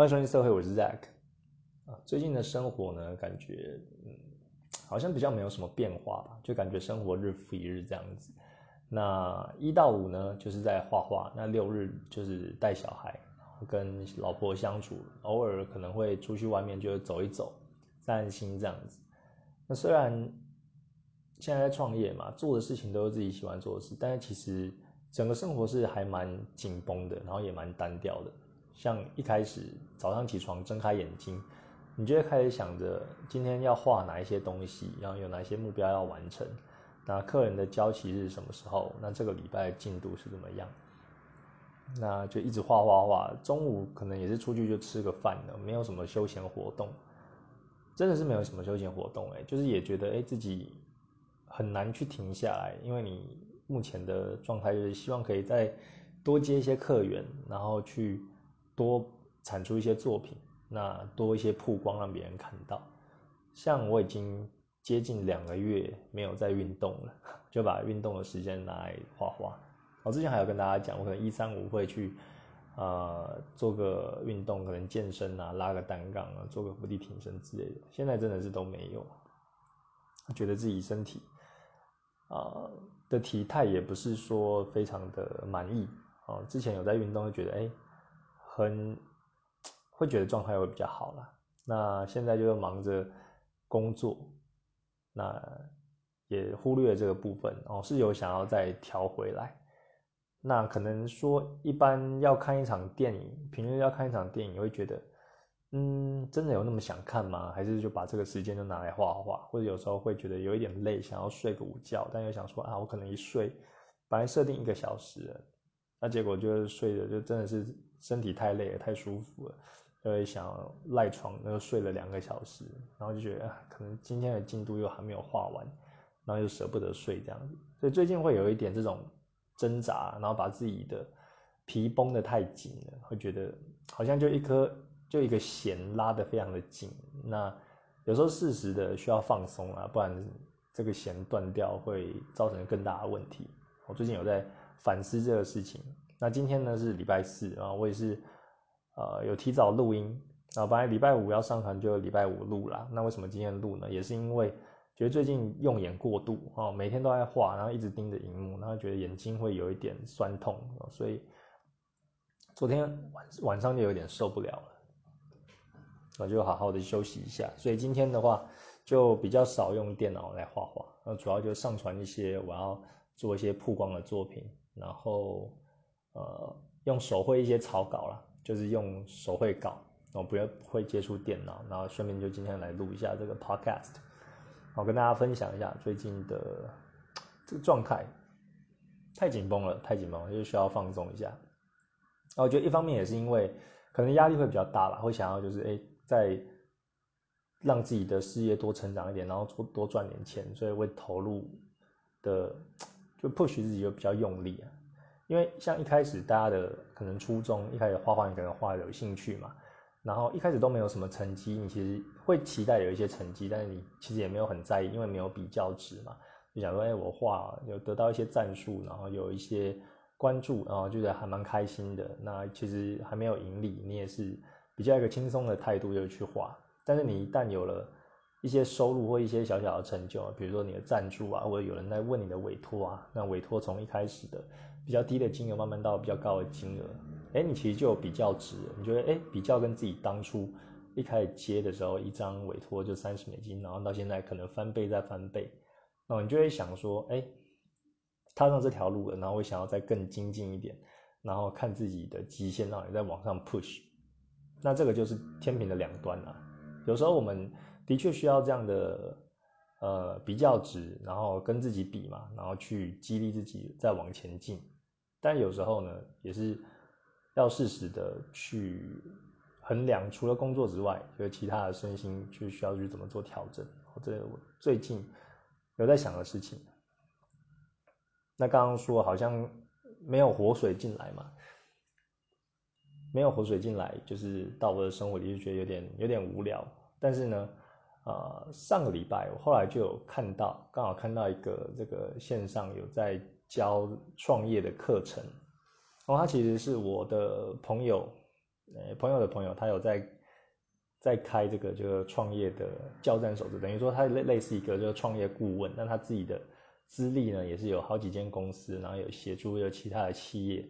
欢迎收听社会，我是 Zack 啊。最近的生活呢，感觉嗯，好像比较没有什么变化吧，就感觉生活日复一日这样子。那一到五呢，就是在画画；那六日就是带小孩，跟老婆相处，偶尔可能会出去外面就走一走，散散心这样子。那虽然现在在创业嘛，做的事情都是自己喜欢做的事，但是其实整个生活是还蛮紧绷的，然后也蛮单调的。像一开始早上起床睁开眼睛，你就会开始想着今天要画哪一些东西，然后有哪一些目标要完成。那客人的交期日什么时候？那这个礼拜进度是怎么样？那就一直画画画。中午可能也是出去就吃个饭了，没有什么休闲活动，真的是没有什么休闲活动哎，就是也觉得哎自己很难去停下来，因为你目前的状态就是希望可以再多接一些客源，然后去。多产出一些作品，那多一些曝光，让别人看到。像我已经接近两个月没有在运动了，就把运动的时间拿来画画。我之前还有跟大家讲，我可能一三五会去，呃，做个运动，可能健身啊，拉个单杠啊，做个伏地挺身之类的。现在真的是都没有，觉得自己身体啊的体态也不是说非常的满意啊。之前有在运动，就觉得哎。很会觉得状态会比较好了。那现在就是忙着工作，那也忽略这个部分哦，是有想要再调回来。那可能说一般要看一场电影，平日要看一场电影，会觉得，嗯，真的有那么想看吗？还是就把这个时间就拿来画画？或者有时候会觉得有一点累，想要睡个午觉，但又想说啊，我可能一睡，本来设定一个小时，那结果就是睡的就真的是。身体太累了，太舒服了，就会想赖床，然后睡了两个小时，然后就觉得可能今天的进度又还没有画完，然后又舍不得睡这样子，所以最近会有一点这种挣扎，然后把自己的皮绷得太紧了，会觉得好像就一颗就一个弦拉得非常的紧，那有时候适时的需要放松啊，不然这个弦断掉会造成更大的问题。我最近有在反思这个事情。那今天呢是礼拜四啊，我也是，呃，有提早录音啊，本来礼拜五要上传就礼拜五录啦。那为什么今天录呢？也是因为觉得最近用眼过度啊，每天都在画，然后一直盯着荧幕，然后觉得眼睛会有一点酸痛，所以昨天晚晚上就有点受不了了，那就好好的休息一下。所以今天的话就比较少用电脑来画画，那主要就上传一些我要做一些曝光的作品，然后。呃，用手绘一些草稿啦，就是用手绘稿，然后不要会接触电脑，然后顺便就今天来录一下这个 podcast，好跟大家分享一下最近的这个状态，太紧绷了，太紧绷了，就需要放松一下。我觉得一方面也是因为可能压力会比较大吧，会想要就是哎，在让自己的事业多成长一点，然后多多赚点钱，所以会投入的 就 push 自己就比较用力啊。因为像一开始大家的可能初衷，一开始画画你可能画的有兴趣嘛，然后一开始都没有什么成绩，你其实会期待有一些成绩，但是你其实也没有很在意，因为没有比较值嘛。就想说，哎，我画有得到一些赞数，然后有一些关注，然后觉得还蛮开心的。那其实还没有盈利，你也是比较一个轻松的态度就去画。但是你一旦有了一些收入或一些小小的成就，比如说你的赞助啊，或者有人在问你的委托啊，那委托从一开始的。比较低的金额慢慢到比较高的金额，哎，你其实就有比较值。你觉得，哎，比较跟自己当初一开始接的时候，一张委托就三十美金，然后到现在可能翻倍再翻倍，那你就会想说，哎，踏上这条路了，然后会想要再更精进一点，然后看自己的极限，让你再往上 push。那这个就是天平的两端啊。有时候我们的确需要这样的。呃，比较值，然后跟自己比嘛，然后去激励自己再往前进。但有时候呢，也是要适时的去衡量，除了工作之外，就其他的身心，就需要去怎么做调整。这我最近有在想的事情。那刚刚说好像没有活水进来嘛，没有活水进来，就是到我的生活里就觉得有点有点无聊。但是呢。呃，上个礼拜我后来就有看到，刚好看到一个这个线上有在教创业的课程，然后他其实是我的朋友呃朋友的朋友，他有在在开这个就是创业的教战手册，等于说他类类似一个就是创业顾问，那他自己的资历呢也是有好几间公司，然后有协助有其他的企业，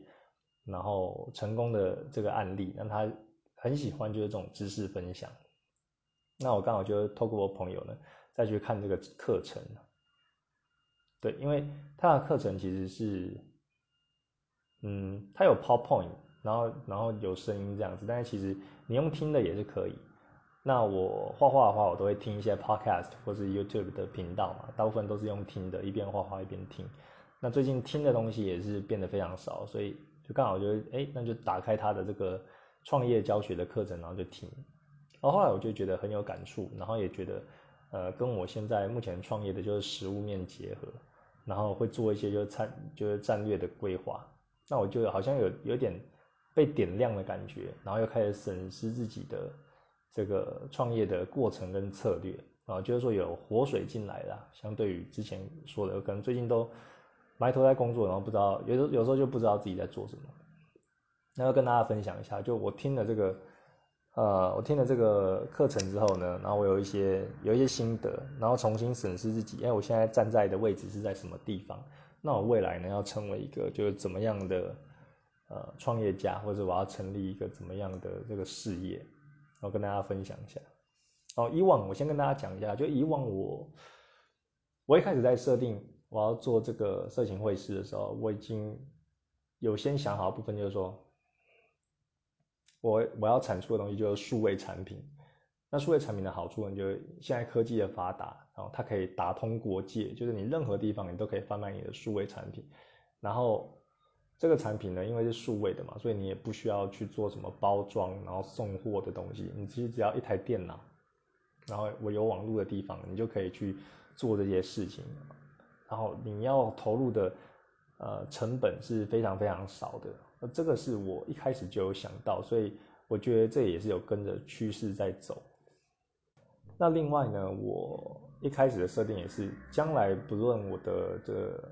然后成功的这个案例，那他很喜欢就是这种知识分享。那我刚好就透过我朋友呢再去看这个课程，对，因为他的课程其实是，嗯，他有 PowerPoint，然后然后有声音这样子，但是其实你用听的也是可以。那我画画的话，我都会听一些 Podcast 或是 YouTube 的频道嘛，大部分都是用听的，一边画画一边听。那最近听的东西也是变得非常少，所以就刚好就哎，那就打开他的这个创业教学的课程，然后就听。然后后来我就觉得很有感触，然后也觉得，呃，跟我现在目前创业的就是实物面结合，然后会做一些就是战就是战略的规划，那我就好像有有点被点亮的感觉，然后又开始审视自己的这个创业的过程跟策略，啊，就是说有活水进来了，相对于之前说的，可能最近都埋头在工作，然后不知道有时有时候就不知道自己在做什么，那要跟大家分享一下，就我听了这个。呃，我听了这个课程之后呢，然后我有一些有一些心得，然后重新审视自己，哎我现在站在的位置是在什么地方？那我未来呢要成为一个就是怎么样的呃创业家，或者我要成立一个怎么样的这个事业，然后跟大家分享一下。哦，以往我先跟大家讲一下，就以往我我一开始在设定我要做这个色情会师的时候，我已经有先想好部分，就是说。我我要产出的东西就是数位产品，那数位产品的好处呢，就是现在科技的发达，然后它可以打通国界，就是你任何地方你都可以贩卖你的数位产品，然后这个产品呢，因为是数位的嘛，所以你也不需要去做什么包装，然后送货的东西，你其实只要一台电脑，然后我有网络的地方，你就可以去做这些事情，然后你要投入的呃成本是非常非常少的。那这个是我一开始就有想到，所以我觉得这也是有跟着趋势在走。那另外呢，我一开始的设定也是，将来不论我的这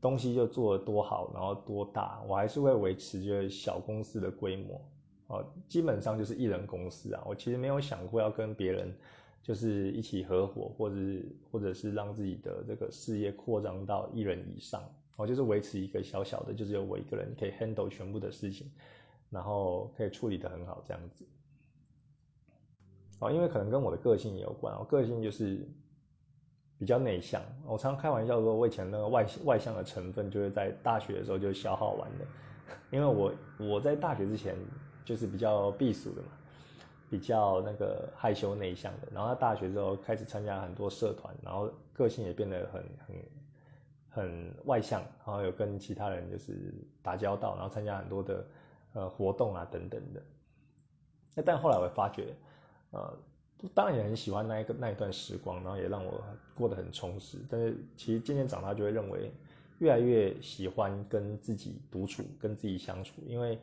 东西就做的多好，然后多大，我还是会维持就是小公司的规模哦，基本上就是一人公司啊。我其实没有想过要跟别人就是一起合伙，或者是或者是让自己的这个事业扩张到一人以上。我就是维持一个小小的，就是有我一个人可以 handle 全部的事情，然后可以处理的很好这样子。哦，因为可能跟我的个性也有关，我个性就是比较内向。我常常开玩笑说，我以前那个外外向的成分就是在大学的时候就消耗完的，因为我我在大学之前就是比较避暑的嘛，比较那个害羞内向的，然后他大学之后开始参加很多社团，然后个性也变得很很。很外向，然后有跟其他人就是打交道，然后参加很多的呃活动啊等等的。那但后来我发觉，呃，当然也很喜欢那一个那一段时光，然后也让我过得很充实。但是其实渐渐长大就会认为，越来越喜欢跟自己独处，跟自己相处，因为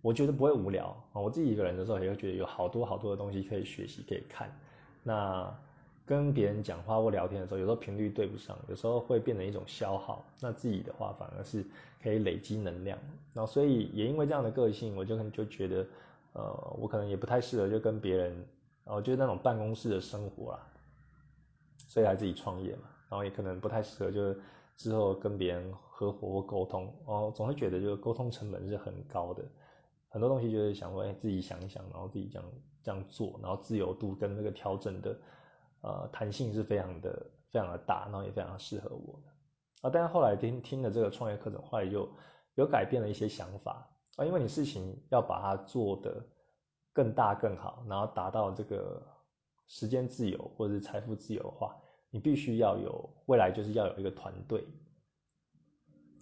我觉得不会无聊啊。我自己一个人的时候也会觉得有好多好多的东西可以学习可以看。那。跟别人讲话或聊天的时候，有时候频率对不上，有时候会变成一种消耗。那自己的话反而是可以累积能量。然后所以也因为这样的个性，我就可能就觉得，呃，我可能也不太适合就跟别人，然后就是那种办公室的生活啦。所以来自己创业嘛，然后也可能不太适合就是之后跟别人合伙或沟通，然后总会觉得就是沟通成本是很高的。很多东西就是想说，哎，自己想一想，然后自己这样这样做，然后自由度跟那个调整的。呃，弹性是非常的、非常的大，然后也非常适合我的啊。但是后来听听了这个创业课程，后来就有改变了一些想法啊。因为你事情要把它做得更大更好，然后达到这个时间自由或者是财富自由的话，你必须要有未来就是要有一个团队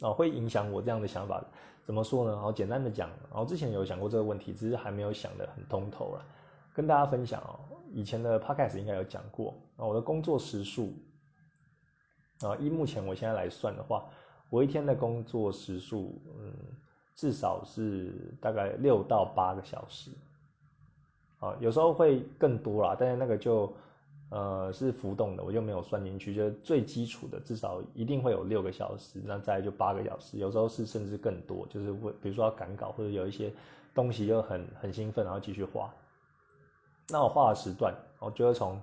啊，会影响我这样的想法。怎么说呢？然后简单的讲，然后之前有想过这个问题，只是还没有想得很通透了，跟大家分享哦。以前的 podcast 应该有讲过啊，我的工作时数啊，依目前我现在来算的话，我一天的工作时数，嗯，至少是大概六到八个小时，啊，有时候会更多啦，但是那个就呃是浮动的，我就没有算进去，就最基础的至少一定会有六个小时，那再就八个小时，有时候是甚至更多，就是会比如说要赶稿或者有一些东西又很很兴奋，然后继续画。那我画的时段，我就会从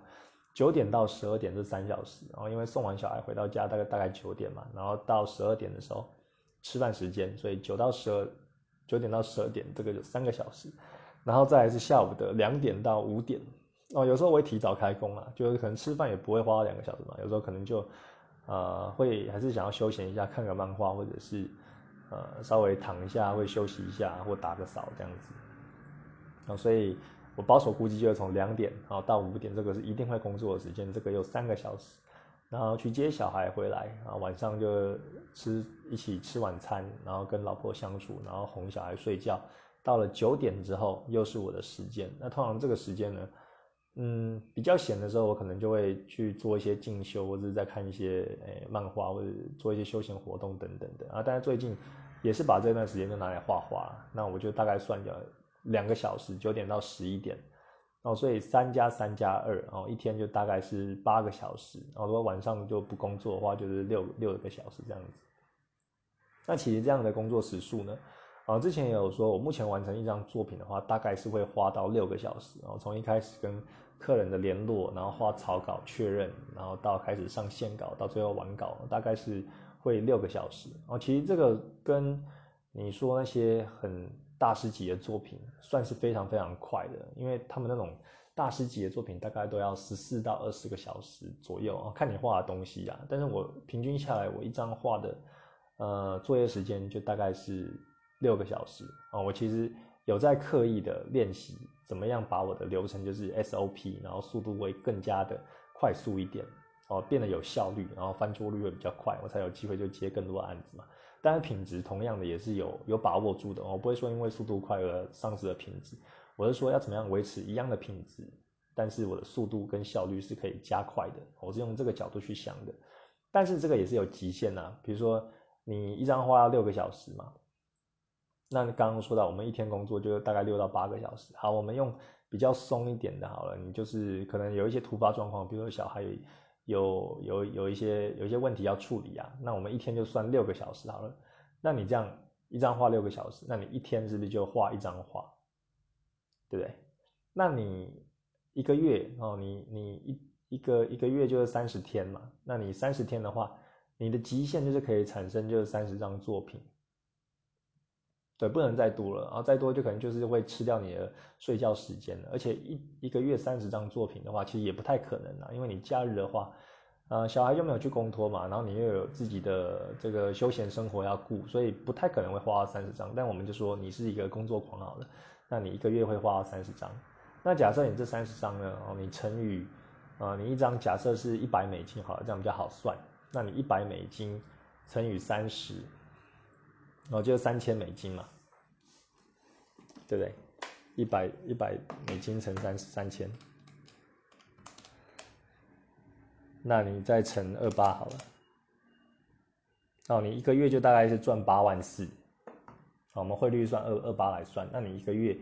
九点到十二点这三小时，然后因为送完小孩回到家大概大概九点嘛，然后到十二点的时候吃饭时间，所以九到十二九点到十二点这个有三个小时，然后再来是下午的两点到五点。哦，有时候我会提早开工啊，就是可能吃饭也不会花两个小时嘛，有时候可能就，呃，会还是想要休闲一下，看个漫画，或者是，呃，稍微躺一下，会休息一下，或打个扫这样子。啊，所以我保守估计就是从两点啊到五点，这个是一定会工作的时间，这个有三个小时，然后去接小孩回来，啊，晚上就吃一起吃晚餐，然后跟老婆相处，然后哄小孩睡觉，到了九点之后又是我的时间，那通常这个时间呢？嗯，比较闲的时候，我可能就会去做一些进修，或者是在看一些诶漫画，或者做一些休闲活动等等的啊。但是最近也是把这段时间就拿来画画，那我就大概算掉两个小时，九点到十一点，哦，所以三加三加二，哦，一天就大概是八个小时。然后如果晚上就不工作的话，就是六六个小时这样子。那其实这样的工作时数呢？啊，之前也有说，我目前完成一张作品的话，大概是会花到六个小时。然后从一开始跟客人的联络，然后画草稿确认，然后到开始上线稿，到最后完稿，大概是会六个小时。哦，其实这个跟你说那些很大师级的作品，算是非常非常快的，因为他们那种大师级的作品，大概都要十四到二十个小时左右啊，看你画的东西啊。但是我平均下来，我一张画的呃作业时间就大概是六个小时啊。我其实有在刻意的练习。怎么样把我的流程就是 SOP，然后速度会更加的快速一点哦，变得有效率，然后翻桌率会比较快，我才有机会就接更多案子嘛。但是品质同样的也是有有把握住的，我不会说因为速度快而丧失了品质。我是说要怎么样维持一样的品质，但是我的速度跟效率是可以加快的，我是用这个角度去想的。但是这个也是有极限呐，比如说你一张画要六个小时嘛。那刚刚说到，我们一天工作就大概六到八个小时。好，我们用比较松一点的，好了，你就是可能有一些突发状况，比如说小孩有有有一些有一些问题要处理啊，那我们一天就算六个小时好了。那你这样一张画六个小时，那你一天是不是就画一张画？对不对？那你一个月哦，你你一一个一个月就是三十天嘛，那你三十天的话，你的极限就是可以产生就是三十张作品。对，不能再多了，然后再多就可能就是会吃掉你的睡觉时间了。而且一一个月三十张作品的话，其实也不太可能啊，因为你假日的话，呃，小孩又没有去公托嘛，然后你又有自己的这个休闲生活要顾，所以不太可能会花三十张。但我们就说你是一个工作狂好了，那你一个月会花三十张。那假设你这三十张呢，哦，你乘以，啊，你一张假设是一百美金好了，这样比较好算。那你一百美金乘以三十。哦，就三千美金嘛，对不对？一百一百美金乘三三千，那你再乘二八好了。哦，你一个月就大概是赚八万四。我们汇率算二二八来算，那你一个月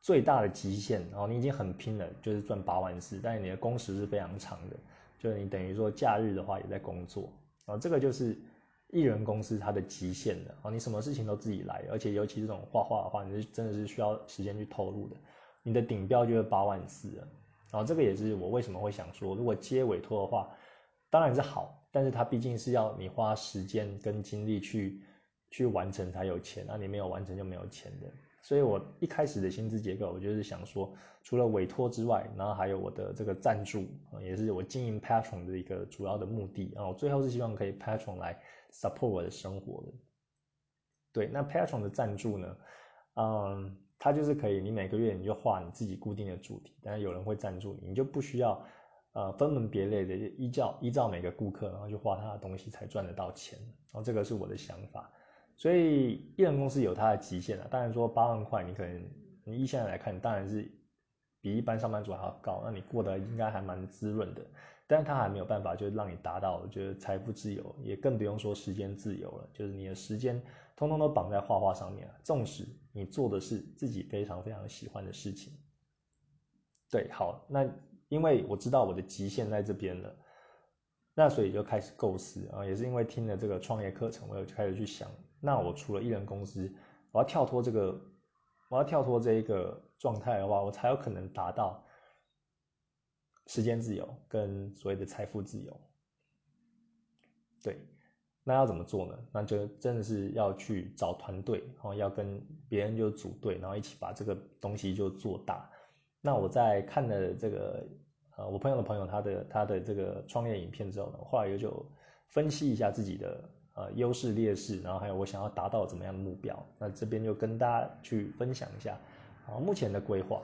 最大的极限，然后你已经很拼了，就是赚八万四，但是你的工时是非常长的，就是你等于说假日的话也在工作，哦，这个就是。艺人公司它的极限的啊，你什么事情都自己来，而且尤其这种画画的话，你是真的是需要时间去投入的。你的顶标就是八万四了，然后这个也是我为什么会想说，如果接委托的话，当然是好，但是它毕竟是要你花时间跟精力去去完成才有钱，那你没有完成就没有钱的。所以我一开始的薪资结构，我就是想说，除了委托之外，然后还有我的这个赞助啊，也是我经营 Patron 的一个主要的目的啊。我最后是希望可以 Patron 来 support 我的生活的。对，那 Patron 的赞助呢，嗯，它就是可以，你每个月你就画你自己固定的主题，但是有人会赞助你，你就不需要呃分门别类的依照依照每个顾客，然后去画他的东西才赚得到钱。然后这个是我的想法。所以艺人公司有它的极限啊，当然说八万块，你可能你一现在来看，当然是比一般上班族还要高，那你过得应该还蛮滋润的。但是它还没有办法，就是让你达到，我觉得财富自由，也更不用说时间自由了。就是你的时间通通都绑在画画上面了，纵使你做的是自己非常非常喜欢的事情。对，好，那因为我知道我的极限在这边了，那所以就开始构思啊，也是因为听了这个创业课程，我就开始去想。那我除了艺人公司，我要跳脱这个我要跳脱这一个状态的话，我才有可能达到时间自由跟所谓的财富自由。对，那要怎么做呢？那就真的是要去找团队，然后要跟别人就组队，然后一起把这个东西就做大。那我在看了这个呃我朋友的朋友他的他的这个创业影片之后呢，后来也就分析一下自己的呃优势劣势，然后还有我想要达到怎么样的目标。那这边就跟大家去分享一下啊目前的规划。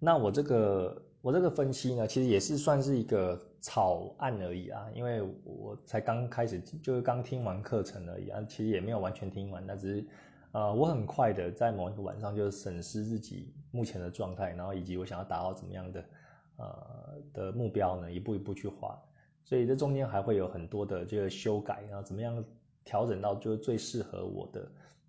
那我这个我这个分析呢，其实也是算是一个草案而已啊，因为我才刚开始，就是刚听完课程而已啊，其实也没有完全听完，那只是。呃，我很快的在某一个晚上就审视自己目前的状态，然后以及我想要达到怎么样的呃的目标呢，一步一步去画。所以这中间还会有很多的这个修改，然后怎么样调整到就是最适合我的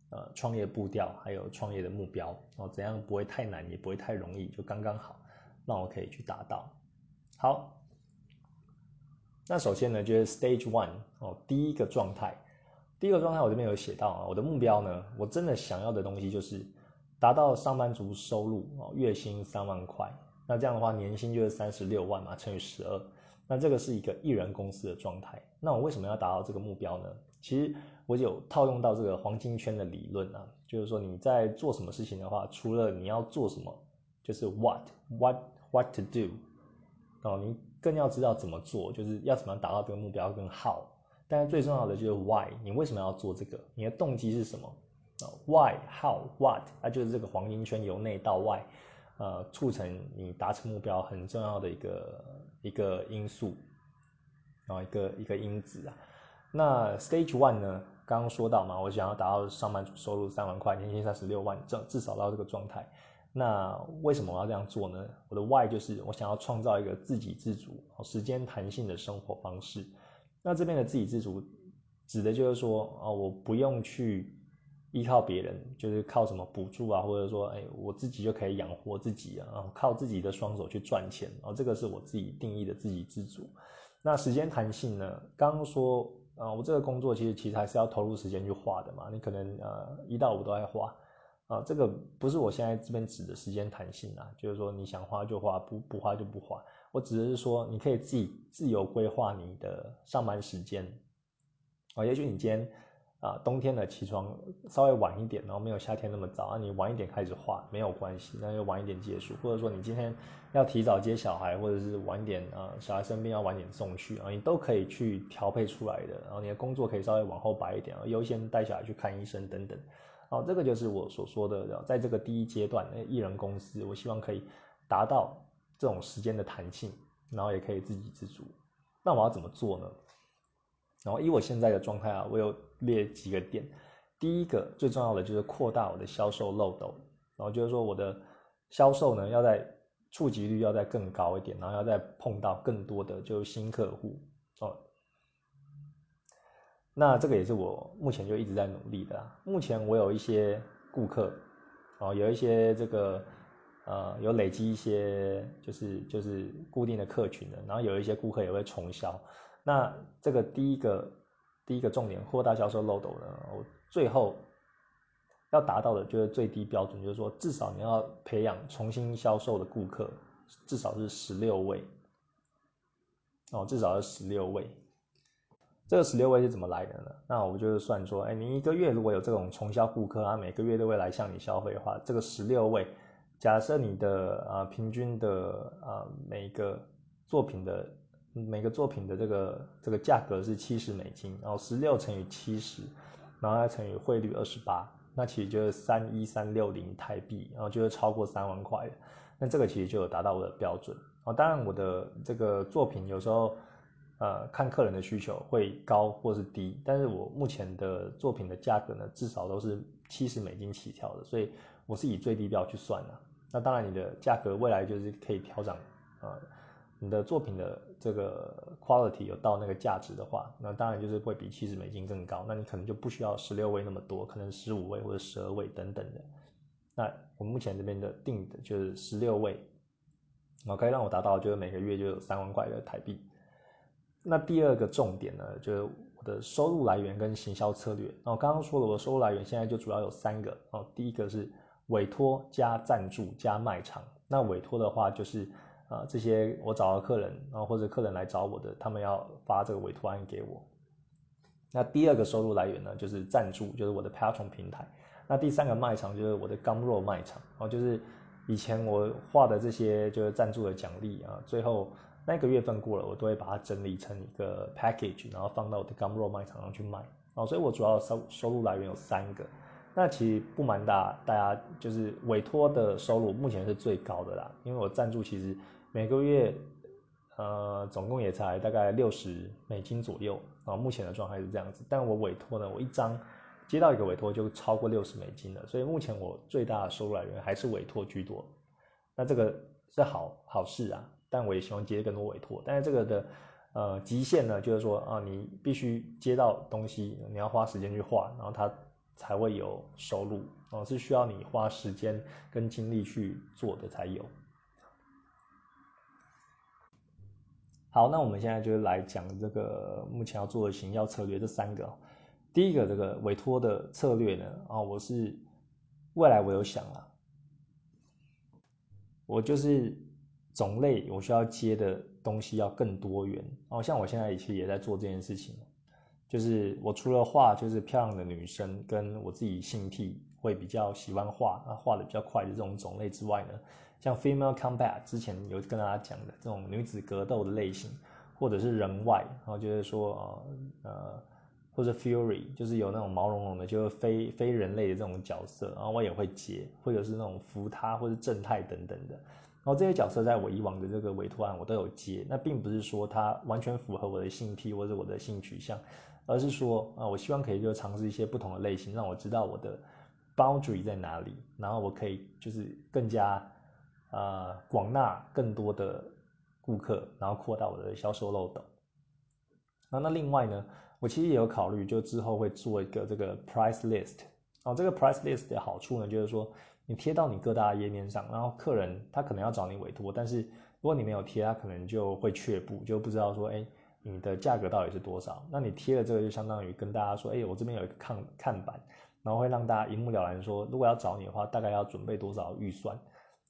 呃创业步调，还有创业的目标，哦怎样不会太难，也不会太容易，就刚刚好，让我可以去达到。好，那首先呢，就是 Stage One 哦，第一个状态。第一个状态我这边有写到啊，我的目标呢，我真的想要的东西就是达到上班族收入哦，月薪三万块。那这样的话，年薪就是三十六万嘛，乘以十二，那这个是一个艺人公司的状态。那我为什么要达到这个目标呢？其实我有套用到这个黄金圈的理论啊，就是说你在做什么事情的话，除了你要做什么，就是 what what what to do 哦，你更要知道怎么做，就是要怎么样达到这个目标跟 how。但是最重要的就是 why，你为什么要做这个？你的动机是什么？啊，why、how、what，那就是这个黄金圈由内到外，呃，促成你达成目标很重要的一个一个因素，然后一个一个因子啊。那 stage one 呢？刚刚说到嘛，我想要达到上班族收入三万块，年薪三十六万，至至少到这个状态。那为什么我要这样做呢？我的 why 就是我想要创造一个自给自足、时间弹性的生活方式。那这边的自给自足，指的就是说啊，我不用去依靠别人，就是靠什么补助啊，或者说，哎，我自己就可以养活自己啊，靠自己的双手去赚钱，然后这个是我自己定义的自给自足。那时间弹性呢？刚刚说啊，我这个工作其实其实还是要投入时间去画的嘛，你可能呃一到五都在画啊，这个不是我现在这边指的时间弹性啊，就是说你想花就花，不不花就不花。我只是说，你可以自己自由规划你的上班时间，啊，也许你今天啊冬天的起床稍微晚一点，然后没有夏天那么早啊，你晚一点开始画没有关系，那就晚一点结束，或者说你今天要提早接小孩，或者是晚点啊小孩生病要晚点送去啊，你都可以去调配出来的，然后你的工作可以稍微往后摆一点，优先带小孩去看医生等等，好，这个就是我所说的，在这个第一阶段，那艺人公司，我希望可以达到。这种时间的弹性，然后也可以自给自足。那我要怎么做呢？然后以我现在的状态啊，我有列几个点。第一个最重要的就是扩大我的销售漏斗，然后就是说我的销售呢要在触及率要在更高一点，然后要再碰到更多的就是新客户。那这个也是我目前就一直在努力的。目前我有一些顾客，哦，有一些这个。呃，有累积一些就是就是固定的客群的，然后有一些顾客也会重销。那这个第一个第一个重点扩大销售漏斗呢，我最后要达到的就是最低标准，就是说至少你要培养重新销售的顾客至少是十六位哦，至少是十六位。这个十六位是怎么来的呢？那我就是算说，哎，你一个月如果有这种重销顾客他，每个月都会来向你消费的话，这个十六位。假设你的啊平均的啊每个作品的每个作品的这个这个价格是七十美金，然后十六乘以七十，然后再乘以汇率二十八，那其实就是三一三六零台币，然后就是超过三万块那这个其实就有达到我的标准啊。当然我的这个作品有时候呃看客人的需求会高或是低，但是我目前的作品的价格呢至少都是七十美金起跳的，所以。我是以最低标去算的，那当然你的价格未来就是可以调整，啊，你的作品的这个 quality 有到那个价值的话，那当然就是会比七十美金更高，那你可能就不需要十六位那么多，可能十五位或者十二位等等的。那我目前这边的定的就是十六位，然后可以让我达到就是每个月就有三万块的台币。那第二个重点呢，就是我的收入来源跟行销策略。然后刚刚说了，我的收入来源现在就主要有三个哦。第一个是委托加赞助加卖场。那委托的话就是啊这些我找到客人，然后或者客人来找我的，他们要发这个委托案给我。那第二个收入来源呢，就是赞助，就是我的 Patreon 平台。那第三个卖场就是我的 Gumroad 卖场哦，就是以前我画的这些就是赞助的奖励啊，最后。那个月份过了，我都会把它整理成一个 package，然后放到我的 Gumroad 卖场上去卖。哦，所以我主要收收入来源有三个。那其实不瞒大大家，就是委托的收入目前是最高的啦，因为我赞助其实每个月，呃，总共也才大概六十美金左右啊。目前的状态是这样子，但我委托呢，我一张接到一个委托就超过六十美金了，所以目前我最大的收入来源还是委托居多。那这个是好好事啊。但我也希望接更多委托，但是这个的呃极限呢，就是说啊，你必须接到东西，你要花时间去画，然后它才会有收入哦，是需要你花时间跟精力去做的才有。好，那我们现在就来讲这个目前要做的行销策略这三个。第一个这个委托的策略呢，啊，我是未来我有想啊，我就是。种类我需要接的东西要更多元哦，像我现在其实也在做这件事情，就是我除了画就是漂亮的女生跟我自己性癖会比较喜欢画，那画的比较快的这种种类之外呢，像 female combat 之前有跟大家讲的这种女子格斗的类型，或者是人外，然后就是说呃呃或者 fury 就是有那种毛茸茸的，就是非非人类的这种角色，然后我也会接，或者是那种扶他或者正太等等的。然后这些角色在我以往的这个委托案我都有接，那并不是说它完全符合我的性癖或者我的性取向，而是说啊，我希望可以就尝试一些不同的类型，让我知道我的 boundary 在哪里，然后我可以就是更加呃广纳更多的顾客，然后扩大我的销售漏斗。那那另外呢，我其实也有考虑，就之后会做一个这个 price list。哦，这个 price list 的好处呢，就是说。你贴到你各大页面上，然后客人他可能要找你委托，但是如果你没有贴，他可能就会却步，就不知道说，哎，你的价格到底是多少？那你贴了这个，就相当于跟大家说，哎，我这边有一个看看板，然后会让大家一目了然说，如果要找你的话，大概要准备多少预算？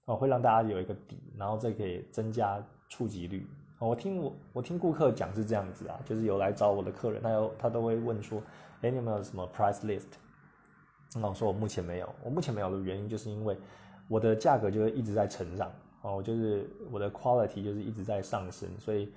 哦，会让大家有一个底，然后这可以增加触及率。我听我我听顾客讲是这样子啊，就是有来找我的客人，他有他都会问说，哎，你有没有什么 price list？那我说我目前没有，我目前没有的原因就是因为我的价格就是一直在成长哦，就是我的 quality 就是一直在上升，所以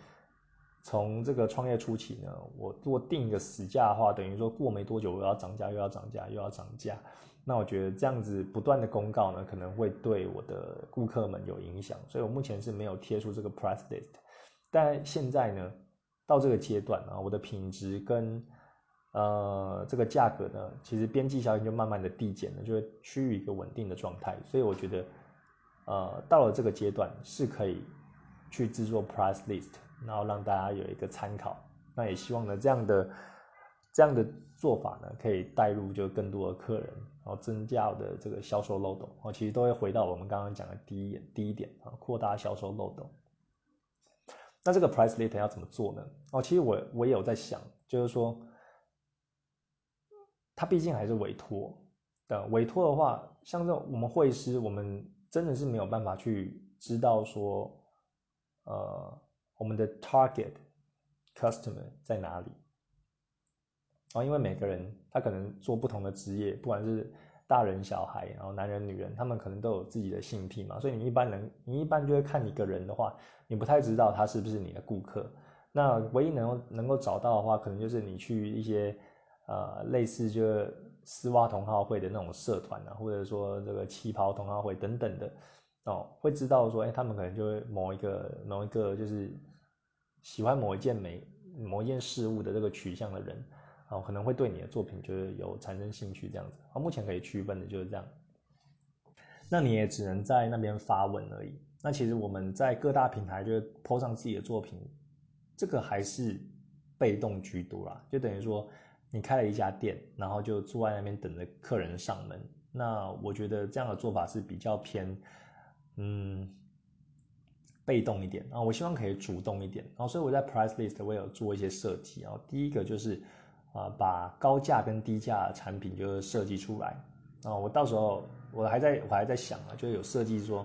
从这个创业初期呢，我如果定一个死价的话，等于说过没多久我要涨价，又要涨价，又要涨价。那我觉得这样子不断的公告呢，可能会对我的顾客们有影响，所以我目前是没有贴出这个 price list。但现在呢，到这个阶段啊，我的品质跟呃，这个价格呢，其实边际效应就慢慢的递减了，就会趋于一个稳定的状态。所以我觉得，呃，到了这个阶段是可以去制作 price list，然后让大家有一个参考。那也希望呢，这样的这样的做法呢，可以带入就更多的客人，然后增加我的这个销售漏斗。哦，其实都会回到我们刚刚讲的第一点，第一点啊，扩大销售漏斗。那这个 price list 要怎么做呢？哦，其实我我也有在想，就是说。它毕竟还是委托的，委托的话，像这种我们会师，我们真的是没有办法去知道说，呃，我们的 target customer 在哪里啊？因为每个人他可能做不同的职业，不管是大人小孩，然后男人女人，他们可能都有自己的性癖嘛，所以你一般人，你一般就会看一个人的话，你不太知道他是不是你的顾客。那唯一能够能够找到的话，可能就是你去一些。呃，类似就丝袜同好会的那种社团啊，或者说这个旗袍同好会等等的哦，会知道说，哎，他们可能就会某一个某一个就是喜欢某一件美某一件事物的这个取向的人哦，可能会对你的作品就是有产生兴趣这样子。啊，目前可以区分的就是这样。那你也只能在那边发文而已。那其实我们在各大平台就是抛上自己的作品，这个还是被动居多啦，就等于说。你开了一家店，然后就坐在那边等着客人上门。那我觉得这样的做法是比较偏，嗯，被动一点啊。我希望可以主动一点。然后，所以我在 price list 我有做一些设计啊。第一个就是啊，把高价跟低价产品就是设计出来啊。我到时候我还在我还在想啊，就有设计说，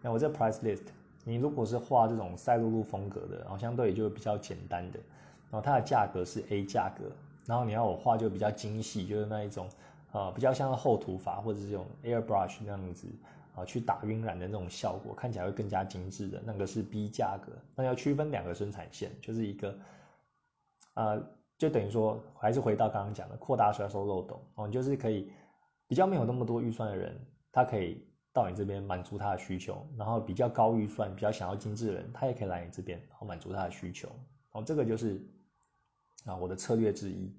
那我这 price list，你如果是画这种赛璐璐风格的，然后相对就比较简单的，然后它的价格是 A 价格，然后你要我画就比较精细，就是那一种啊，比较像厚涂法或者是这种 airbrush 那样子啊，去打晕染的那种效果，看起来会更加精致的那个是 B 价格。那要区分两个生产线，就是一个啊。就等于说，还是回到刚刚讲的扩大销售漏斗哦，就是可以比较没有那么多预算的人，他可以到你这边满足他的需求，然后比较高预算、比较想要精致的人，他也可以来你这边，然后满足他的需求。哦，这个就是啊我的策略之一。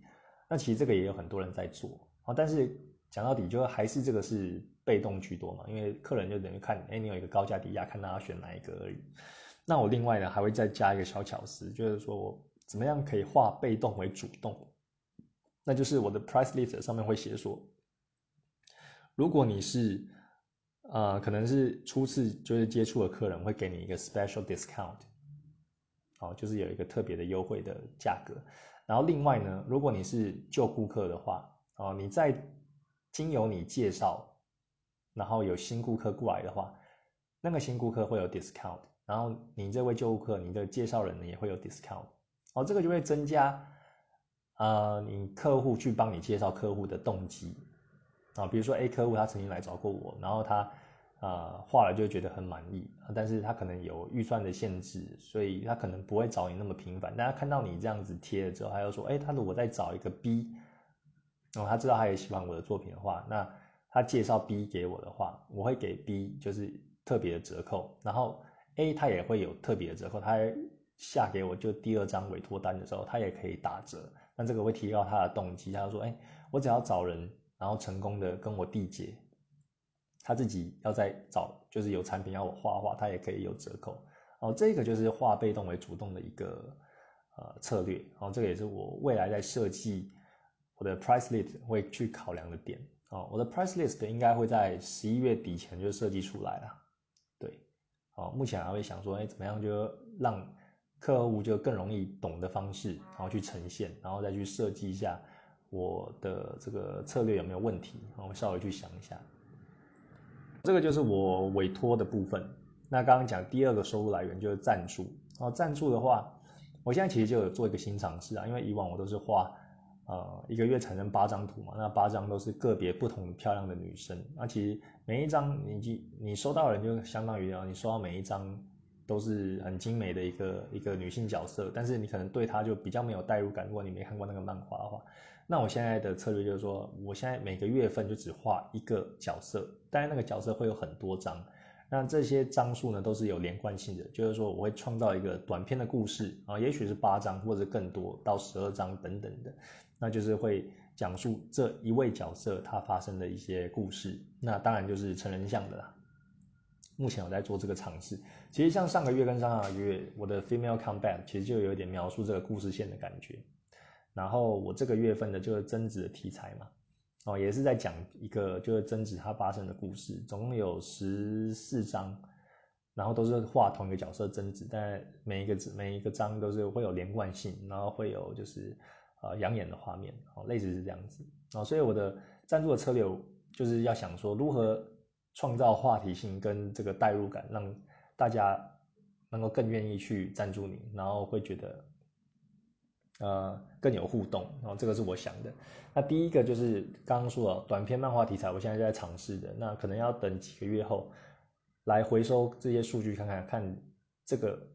那其实这个也有很多人在做啊，但是讲到底就还是这个是被动居多嘛，因为客人就等于看，哎，你有一个高价低价，看他要选哪一个而已。那我另外呢还会再加一个小巧思，就是说。怎么样可以化被动为主动？那就是我的 price list 上面会写说，如果你是呃可能是初次就是接触的客人，会给你一个 special discount，哦，就是有一个特别的优惠的价格。然后另外呢，如果你是旧顾客的话，哦，你在经由你介绍，然后有新顾客过来的话，那个新顾客会有 discount，然后你这位旧顾客，你的介绍人也会有 discount。哦，这个就会增加，呃，你客户去帮你介绍客户的动机，啊，比如说 A 客户他曾经来找过我，然后他，呃，画了就觉得很满意，但是他可能有预算的限制，所以他可能不会找你那么频繁。但他看到你这样子贴了之后，他又说，哎，他如果再找一个 B，哦，他知道他也喜欢我的作品的话，那他介绍 B 给我的话，我会给 B 就是特别的折扣，然后 A 他也会有特别的折扣，他。下给我就第二张委托单的时候，他也可以打折，那这个会提高他的动机。他就说：“哎，我只要找人，然后成功的跟我缔结，他自己要再找，就是有产品要我画画，他也可以有折扣。哦，这个就是化被动为主动的一个呃策略。哦，这个也是我未来在设计我的 price list 会去考量的点。哦，我的 price list 应该会在十一月底前就设计出来了。对，哦，目前还会想说，哎，怎么样就让。客户就更容易懂的方式，然后去呈现，然后再去设计一下我的这个策略有没有问题，然后稍微去想一下。这个就是我委托的部分。那刚刚讲第二个收入来源就是赞助。哦赞助的话，我现在其实就有做一个新尝试啊，因为以往我都是画，呃，一个月产生八张图嘛，那八张都是个别不同漂亮的女生。那其实每一张你你收到人就相当于啊，你收到每一张。都是很精美的一个一个女性角色，但是你可能对她就比较没有代入感。如果你没看过那个漫画的话，那我现在的策略就是说，我现在每个月份就只画一个角色，但是那个角色会有很多张，那这些张数呢都是有连贯性的，就是说我会创造一个短篇的故事啊，也许是八张或者更多到十二张等等的，那就是会讲述这一位角色他发生的一些故事，那当然就是成人像的啦。目前我在做这个尝试，其实像上个月跟上上个月，我的 female combat 其实就有点描述这个故事线的感觉。然后我这个月份的就是贞子的题材嘛，哦，也是在讲一个就是贞子它发生的故事，总共有十四章，然后都是画同一个角色贞子，但每一个字每一个章都是会有连贯性，然后会有就是呃养眼的画面，哦，类似是这样子，哦，所以我的赞助的策略就是要想说如何。创造话题性跟这个代入感，让大家能够更愿意去赞助你，然后会觉得呃更有互动，然后这个是我想的。那第一个就是刚刚说的短篇漫画题材，我现在在尝试的，那可能要等几个月后来回收这些数据，看看看这个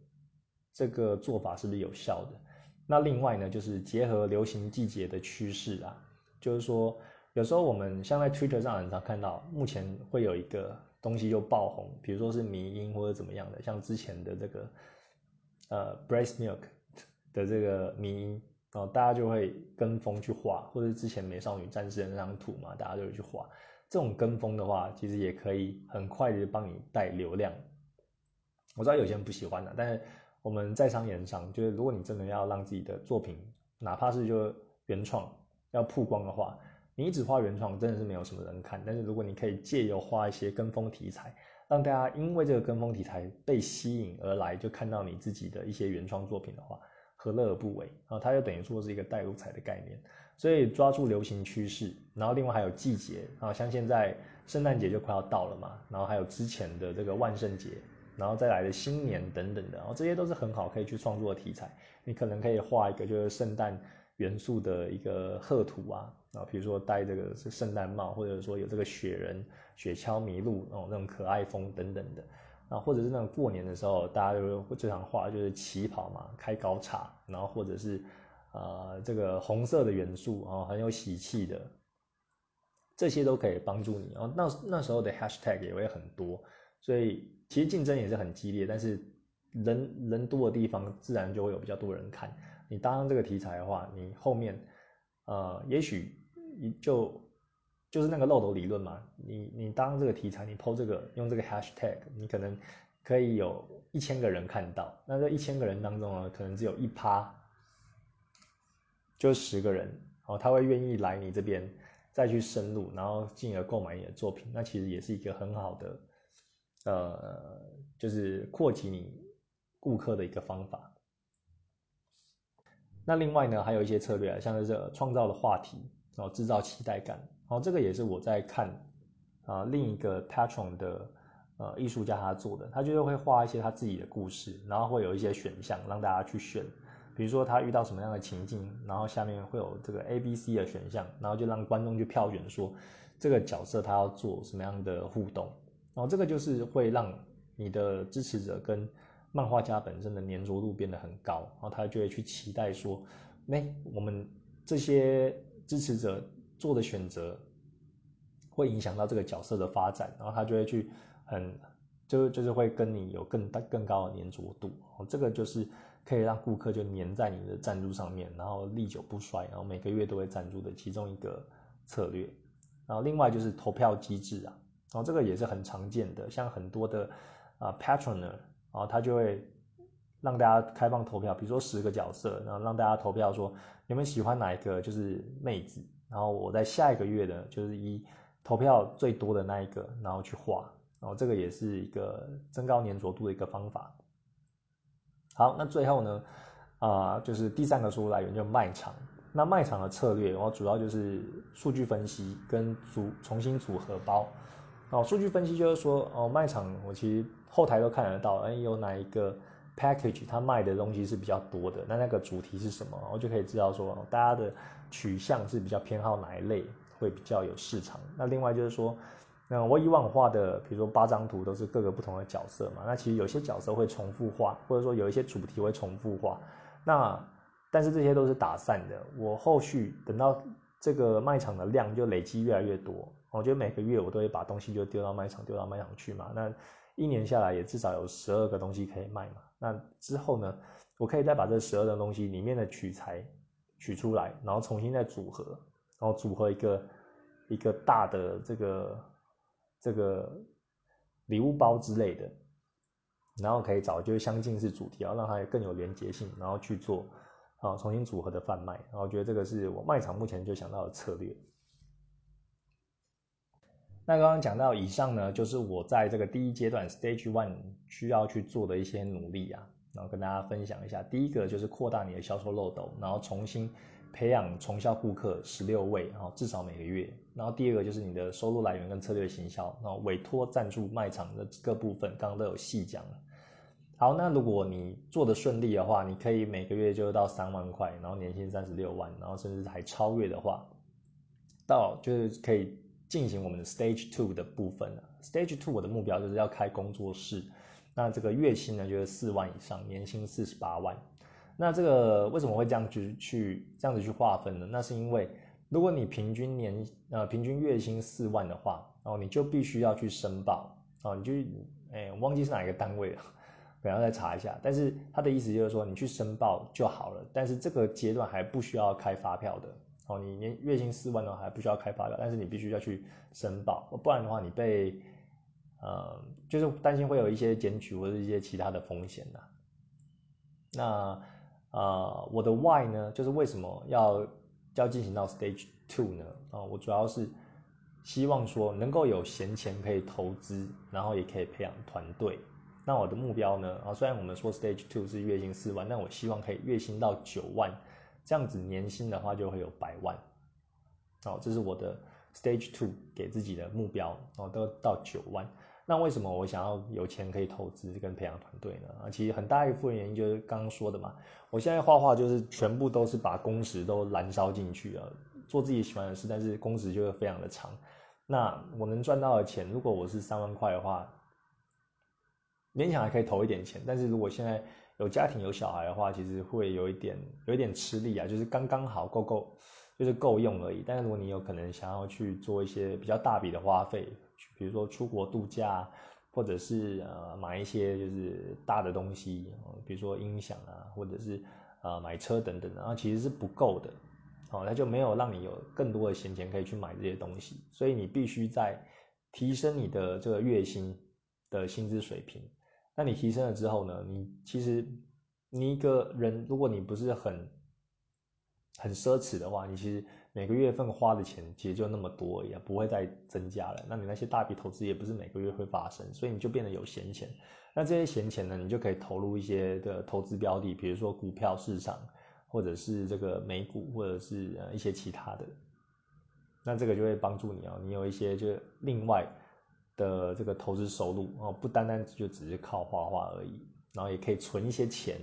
这个做法是不是有效的。那另外呢，就是结合流行季节的趋势啊，就是说。有时候我们像在 Twitter 上很常看到，目前会有一个东西就爆红，比如说是迷音或者怎么样的，像之前的这个呃 breast milk 的这个迷音，然后大家就会跟风去画，或者之前美少女战士的那张图嘛，大家就会去画。这种跟风的话，其实也可以很快的帮你带流量。我知道有些人不喜欢的，但是我们在商言商，就是如果你真的要让自己的作品，哪怕是就原创要曝光的话。你一直画原创，真的是没有什么人看。但是如果你可以借由画一些跟风题材，让大家因为这个跟风题材被吸引而来，就看到你自己的一些原创作品的话，何乐而不为？啊它就等于说是一个带入彩的概念。所以抓住流行趋势，然后另外还有季节啊，像现在圣诞节就快要到了嘛，然后还有之前的这个万圣节，然后再来的新年等等的，然后这些都是很好可以去创作的题材。你可能可以画一个就是圣诞元素的一个贺图啊，啊，比如说戴这个是圣诞帽，或者说有这个雪人、雪橇麋鹿哦那种可爱风等等的。啊，或者是那种过年的时候，大家就会最常画就是旗袍嘛，开高叉，然后或者是，呃，这个红色的元素啊，很有喜气的，这些都可以帮助你。然后那那时候的 hashtag 也会很多，所以其实竞争也是很激烈，但是人人多的地方，自然就会有比较多人看。你搭上这个题材的话，你后面，呃，也许你就。就是那个漏斗理论嘛，你你当这个题材，你抛这个用这个 hashtag，你可能可以有一千个人看到，那这一千个人当中呢，可能只有一趴，就十个人哦，他会愿意来你这边再去深入，然后进而购买你的作品，那其实也是一个很好的，呃，就是扩及你顾客的一个方法。那另外呢，还有一些策略，像是这创造的话题，然后制造期待感。好，这个也是我在看啊，另一个 Patron 的呃艺术家他做的，他就是会画一些他自己的故事，然后会有一些选项让大家去选，比如说他遇到什么样的情境，然后下面会有这个 A、B、C 的选项，然后就让观众去票选说这个角色他要做什么样的互动，然后这个就是会让你的支持者跟漫画家本身的粘着度变得很高，然后他就会去期待说，哎，我们这些支持者。做的选择会影响到这个角色的发展，然后他就会去很就就是会跟你有更大更高的粘着度，哦，这个就是可以让顾客就粘在你的赞助上面，然后历久不衰，然后每个月都会赞助的其中一个策略。然后另外就是投票机制啊，然后这个也是很常见的，像很多的啊 patroner，然后他就会让大家开放投票，比如说十个角色，然后让大家投票说你们喜欢哪一个就是妹子。然后我在下一个月的，就是以投票最多的那一个，然后去画，然后这个也是一个增高粘着度的一个方法。好，那最后呢，啊，就是第三个收入来源就是卖场。那卖场的策略，然后主要就是数据分析跟组重新组合包。哦，数据分析就是说，哦，卖场我其实后台都看得到，哎，有哪一个 package 它卖的东西是比较多的，那那个主题是什么，我就可以知道说大家的。取向是比较偏好哪一类会比较有市场？那另外就是说，那我以往画的，比如说八张图都是各个不同的角色嘛，那其实有些角色会重复画，或者说有一些主题会重复画。那但是这些都是打散的。我后续等到这个卖场的量就累积越来越多，我觉得每个月我都会把东西就丢到卖场，丢到卖场去嘛。那一年下来也至少有十二个东西可以卖嘛。那之后呢，我可以再把这十二个东西里面的取材。取出来，然后重新再组合，然后组合一个一个大的这个这个礼物包之类的，然后可以找就是相近是主题，然后让它更有连接性，然后去做啊重新组合的贩卖。然后我觉得这个是我卖场目前就想到的策略。那刚刚讲到以上呢，就是我在这个第一阶段 Stage One 需要去做的一些努力啊。然后跟大家分享一下，第一个就是扩大你的销售漏斗，然后重新培养重销顾客十六位，然后至少每个月。然后第二个就是你的收入来源跟策略行销，然后委托赞助卖场的各部分，刚刚都有细讲了。好，那如果你做的顺利的话，你可以每个月就到三万块，然后年薪三十六万，然后甚至还超越的话，到就是可以进行我们的 Stage Two 的部分了。Stage Two 我的目标就是要开工作室。那这个月薪呢，就是四万以上，年薪四十八万。那这个为什么会这样去去这样子去划分呢？那是因为如果你平均年呃平均月薪四万的话，哦，你就必须要去申报哦，你就哎我忘记是哪一个单位了，等下再查一下。但是他的意思就是说，你去申报就好了。但是这个阶段还不需要开发票的哦，你年月薪四万的话还不需要开发票，但是你必须要去申报，不然的话你被。呃，就是担心会有一些检举或者一些其他的风险呐。那呃，我的 why 呢，就是为什么要要进行到 stage two 呢？啊，我主要是希望说能够有闲钱可以投资，然后也可以培养团队。那我的目标呢，啊，虽然我们说 stage two 是月薪四万，但我希望可以月薪到九万，这样子年薪的话就会有百万。哦，这是我的 Stage Two 给自己的目标哦，都到九万。那为什么我想要有钱可以投资跟培养团队呢？啊，其实很大一部分原因就是刚刚说的嘛。我现在画画就是全部都是把工时都燃烧进去啊，做自己喜欢的事，但是工时就会非常的长。那我能赚到的钱，如果我是三万块的话，勉强还可以投一点钱。但是如果现在有家庭有小孩的话，其实会有一点有一点吃力啊，就是刚刚好够够，就是够用而已。但是如果你有可能想要去做一些比较大笔的花费，比如说出国度假，或者是呃买一些就是大的东西，比如说音响啊，或者是呃买车等等，然后其实是不够的，哦，它就没有让你有更多的闲钱可以去买这些东西，所以你必须在提升你的这个月薪的薪资水平。那你提升了之后呢？你其实你一个人，如果你不是很很奢侈的话，你其实每个月份花的钱其实就那么多，也不会再增加了。那你那些大笔投资也不是每个月会发生，所以你就变得有闲钱。那这些闲钱呢，你就可以投入一些的投资标的，比如说股票市场，或者是这个美股，或者是呃一些其他的。那这个就会帮助你哦，你有一些就另外。的这个投资收入哦，不单单就只是靠画画而已，然后也可以存一些钱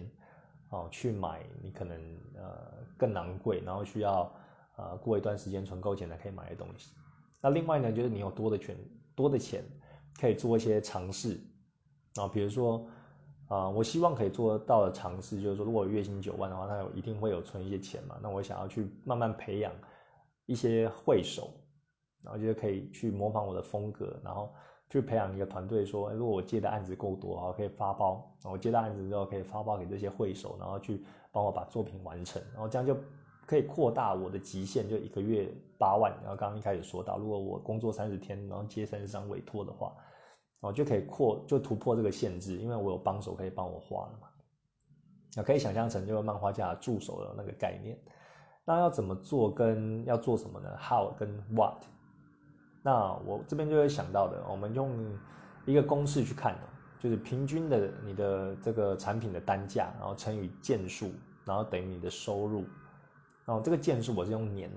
哦，去买你可能呃更昂贵，然后需要呃过一段时间存够钱才可以买的东西。那另外呢，就是你有多的权，多的钱可以做一些尝试啊，比如说啊，我希望可以做到的尝试，就是说如果月薪九万的话，那有一定会有存一些钱嘛。那我想要去慢慢培养一些会手。然后就可以去模仿我的风格，然后去培养一个团队。说，如果我接的案子够多啊，可以发包。我接到案子之后，可以发包给这些会手，然后去帮我把作品完成。然后这样就可以扩大我的极限，就一个月八万。然后刚刚一开始说到，如果我工作三十天，然后接三十张委托的话，我就可以扩，就突破这个限制，因为我有帮手可以帮我画了嘛。那可以想象成就是漫画家助手的那个概念。那要怎么做？跟要做什么呢？How 跟 What？那我这边就会想到的，我们用一个公式去看就是平均的你的这个产品的单价，然后乘以件数，然后等于你的收入。然后这个件数我是用年，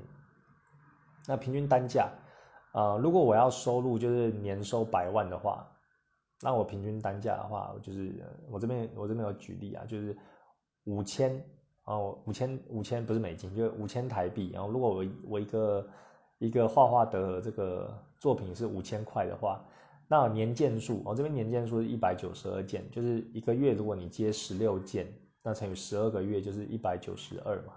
那平均单价，呃，如果我要收入就是年收百万的话，那我平均单价的话，就是我这边我这边有举例啊，就是五千，哦，五千五千不是美金，就是五千台币。然后如果我我一个一个画画的这个作品是五千块的话，那年件数，我这边年件数是一百九十二件，就是一个月如果你接十六件，那乘以十二个月就是一百九十二嘛，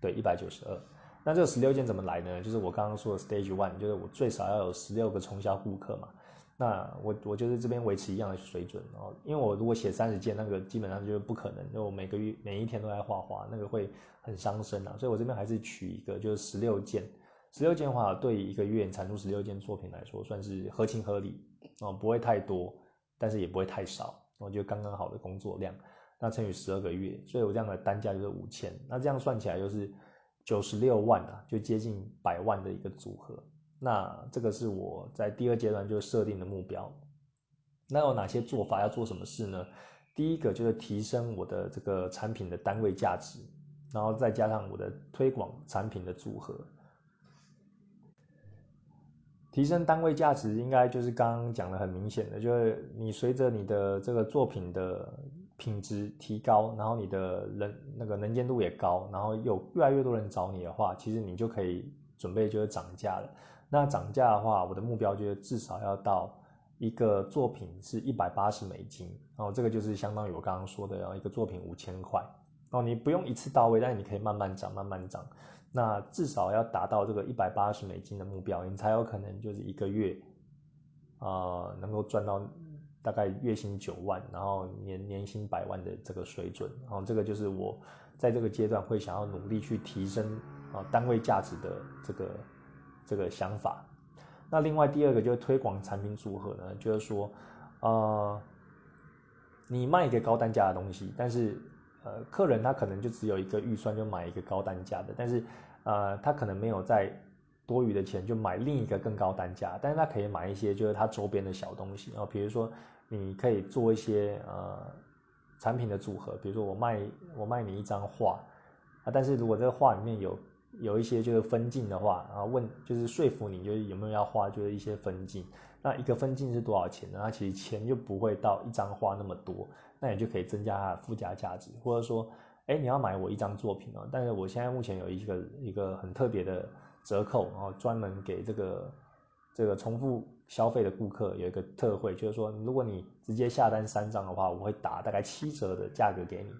对，一百九十二。那这个十六件怎么来呢？就是我刚刚说的 stage one，就是我最少要有十六个冲销顾客嘛。那我我就是这边维持一样的水准哦，因为我如果写三十件，那个基本上就是不可能，就我每个月每一天都在画画，那个会很伤身啊。所以我这边还是取一个就是十六件。十六件的话，对一个月产出十六件作品来说，算是合情合理哦，不会太多，但是也不会太少，我觉得刚刚好的工作量。那乘以十二个月，所以我这样的单价就是五千。那这样算起来就是九十六万啊，就接近百万的一个组合。那这个是我在第二阶段就设定的目标。那有哪些做法？要做什么事呢？第一个就是提升我的这个产品的单位价值，然后再加上我的推广产品的组合。提升单位价值，应该就是刚刚讲的很明显的，就是你随着你的这个作品的品质提高，然后你的人那个能见度也高，然后有越来越多人找你的话，其实你就可以准备就是涨价了。那涨价的话，我的目标就是至少要到一个作品是一百八十美金，然后这个就是相当于我刚刚说的，然后一个作品五千块，哦，你不用一次到位，但你可以慢慢涨，慢慢涨。那至少要达到这个一百八十美金的目标，你才有可能就是一个月，呃，能够赚到大概月薪九万，然后年年薪百万的这个水准。然后这个就是我在这个阶段会想要努力去提升啊单位价值的这个这个想法。那另外第二个就是推广产品组合呢，就是说，呃，你卖一个高单价的东西，但是。呃，客人他可能就只有一个预算，就买一个高单价的，但是，呃，他可能没有在多余的钱就买另一个更高单价，但是他可以买一些就是他周边的小东西，然后比如说你可以做一些呃产品的组合，比如说我卖我卖你一张画，啊，但是如果这个画里面有有一些就是分镜的话，然后问就是说服你，就是有没有要画就是一些分镜，那一个分镜是多少钱呢？那其实钱就不会到一张画那么多，那你就可以增加它的附加价值，或者说，哎，你要买我一张作品哦，但是我现在目前有一个一个很特别的折扣，然后专门给这个这个重复消费的顾客有一个特惠，就是说如果你直接下单三张的话，我会打大概七折的价格给你。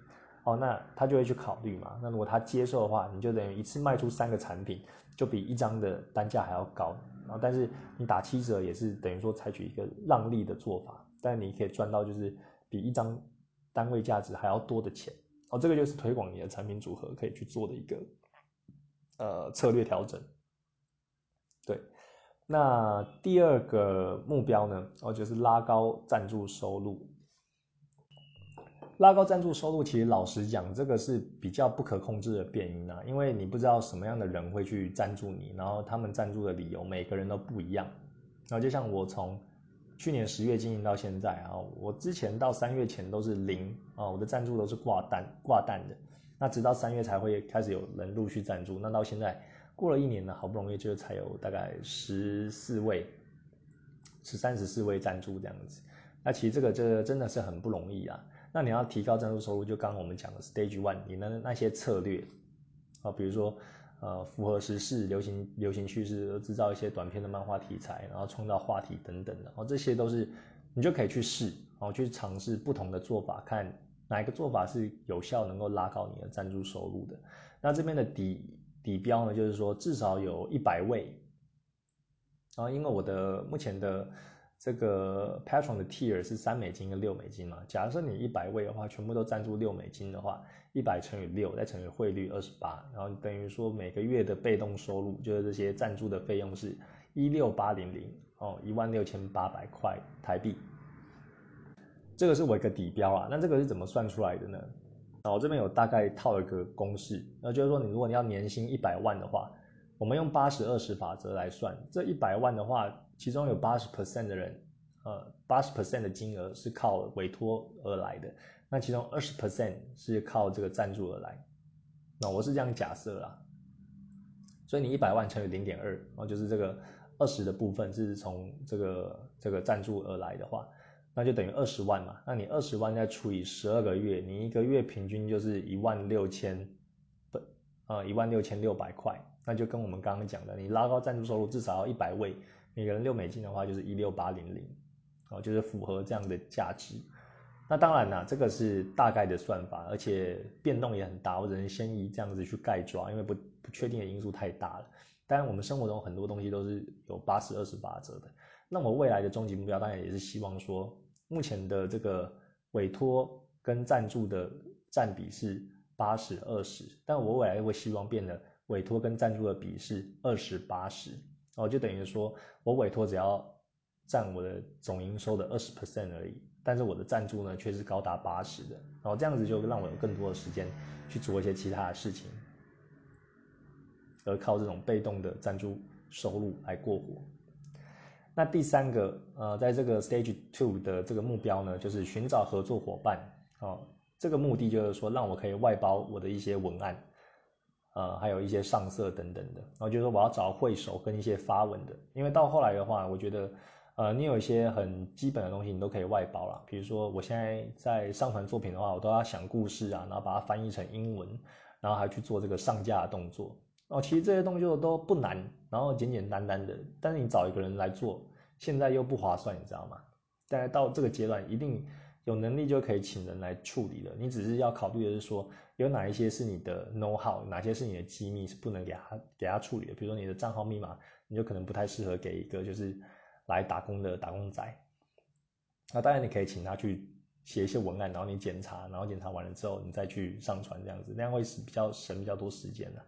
哦，那他就会去考虑嘛。那如果他接受的话，你就等于一次卖出三个产品，就比一张的单价还要高。然后，但是你打七折也是等于说采取一个让利的做法，但你可以赚到就是比一张单位价值还要多的钱。哦，这个就是推广你的产品组合可以去做的一个呃策略调整。对，那第二个目标呢，哦就是拉高赞助收入。拉高赞助收入，其实老实讲，这个是比较不可控制的变因啊，因为你不知道什么样的人会去赞助你，然后他们赞助的理由每个人都不一样。然后就像我从去年十月经营到现在啊，我之前到三月前都是零啊，我的赞助都是挂单挂单的，那直到三月才会开始有人陆续赞助，那到现在过了一年了，好不容易就才有大概十四位、十三十四位赞助这样子。那其实这个这真的是很不容易啊。那你要提高赞助收入，就刚刚我们讲的 Stage One，你的那些策略啊，比如说呃符合时事、流行流行趋势，制造一些短片的漫画题材，然后创造话题等等的，哦，这些都是你就可以去试，然后去尝试不同的做法，看哪一个做法是有效，能够拉高你的赞助收入的。那这边的底底标呢，就是说至少有一百位，然后因为我的目前的。这个 Patron 的 Tier 是三美金跟六美金嘛？假设你一百位的话，全部都赞助六美金的话，一百乘以六再乘以汇率二十八，然后等于说每个月的被动收入就是这些赞助的费用是一六八零零哦，一万六千八百块台币。这个是我一个底标啊，那这个是怎么算出来的呢？啊，我这边有大概套了个公式，那就是说你如果你要年薪一百万的话，我们用八十二十法则来算，这一百万的话。其中有八十 percent 的人，呃，八十 percent 的金额是靠委托而来的，那其中二十 percent 是靠这个赞助而来，那我是这样假设啦，所以你一百万乘以零点二，然后就是这个二十的部分是从这个这个赞助而来的话，那就等于二十万嘛，那你二十万再除以十二个月，你一个月平均就是一万六千，不，呃，一万六千六百块，那就跟我们刚刚讲的，你拉高赞助收入至少要一百位。每个人六美金的话，就是一六八零零，哦，就是符合这样的价值。那当然啦，这个是大概的算法，而且变动也很大，我只能先以这样子去概抓，因为不不确定的因素太大了。当然，我们生活中很多东西都是有八十二十法则的。那我未来的终极目标，当然也是希望说，目前的这个委托跟赞助的占比是八十二十，但我未来会希望变得委托跟赞助的比是二十八十。哦，就等于说，我委托只要占我的总营收的二十 percent 而已，但是我的赞助呢却是高达八十的，然后这样子就让我有更多的时间去做一些其他的事情，而靠这种被动的赞助收入来过活。那第三个，呃，在这个 stage two 的这个目标呢，就是寻找合作伙伴。哦，这个目的就是说，让我可以外包我的一些文案。呃，还有一些上色等等的，然后就说我要找会手跟一些发文的，因为到后来的话，我觉得，呃，你有一些很基本的东西，你都可以外包了。比如说，我现在在上传作品的话，我都要想故事啊，然后把它翻译成英文，然后还去做这个上架的动作。哦，其实这些动作都不难，然后简简单单的，但是你找一个人来做，现在又不划算，你知道吗？但是到这个阶段，一定有能力就可以请人来处理了。你只是要考虑的是说。有哪一些是你的 know how，哪些是你的机密是不能给他给他处理的？比如说你的账号密码，你就可能不太适合给一个就是来打工的打工仔。那当然你可以请他去写一些文案，然后你检查，然后检查完了之后你再去上传这样子，那样会是比较省比较多时间的。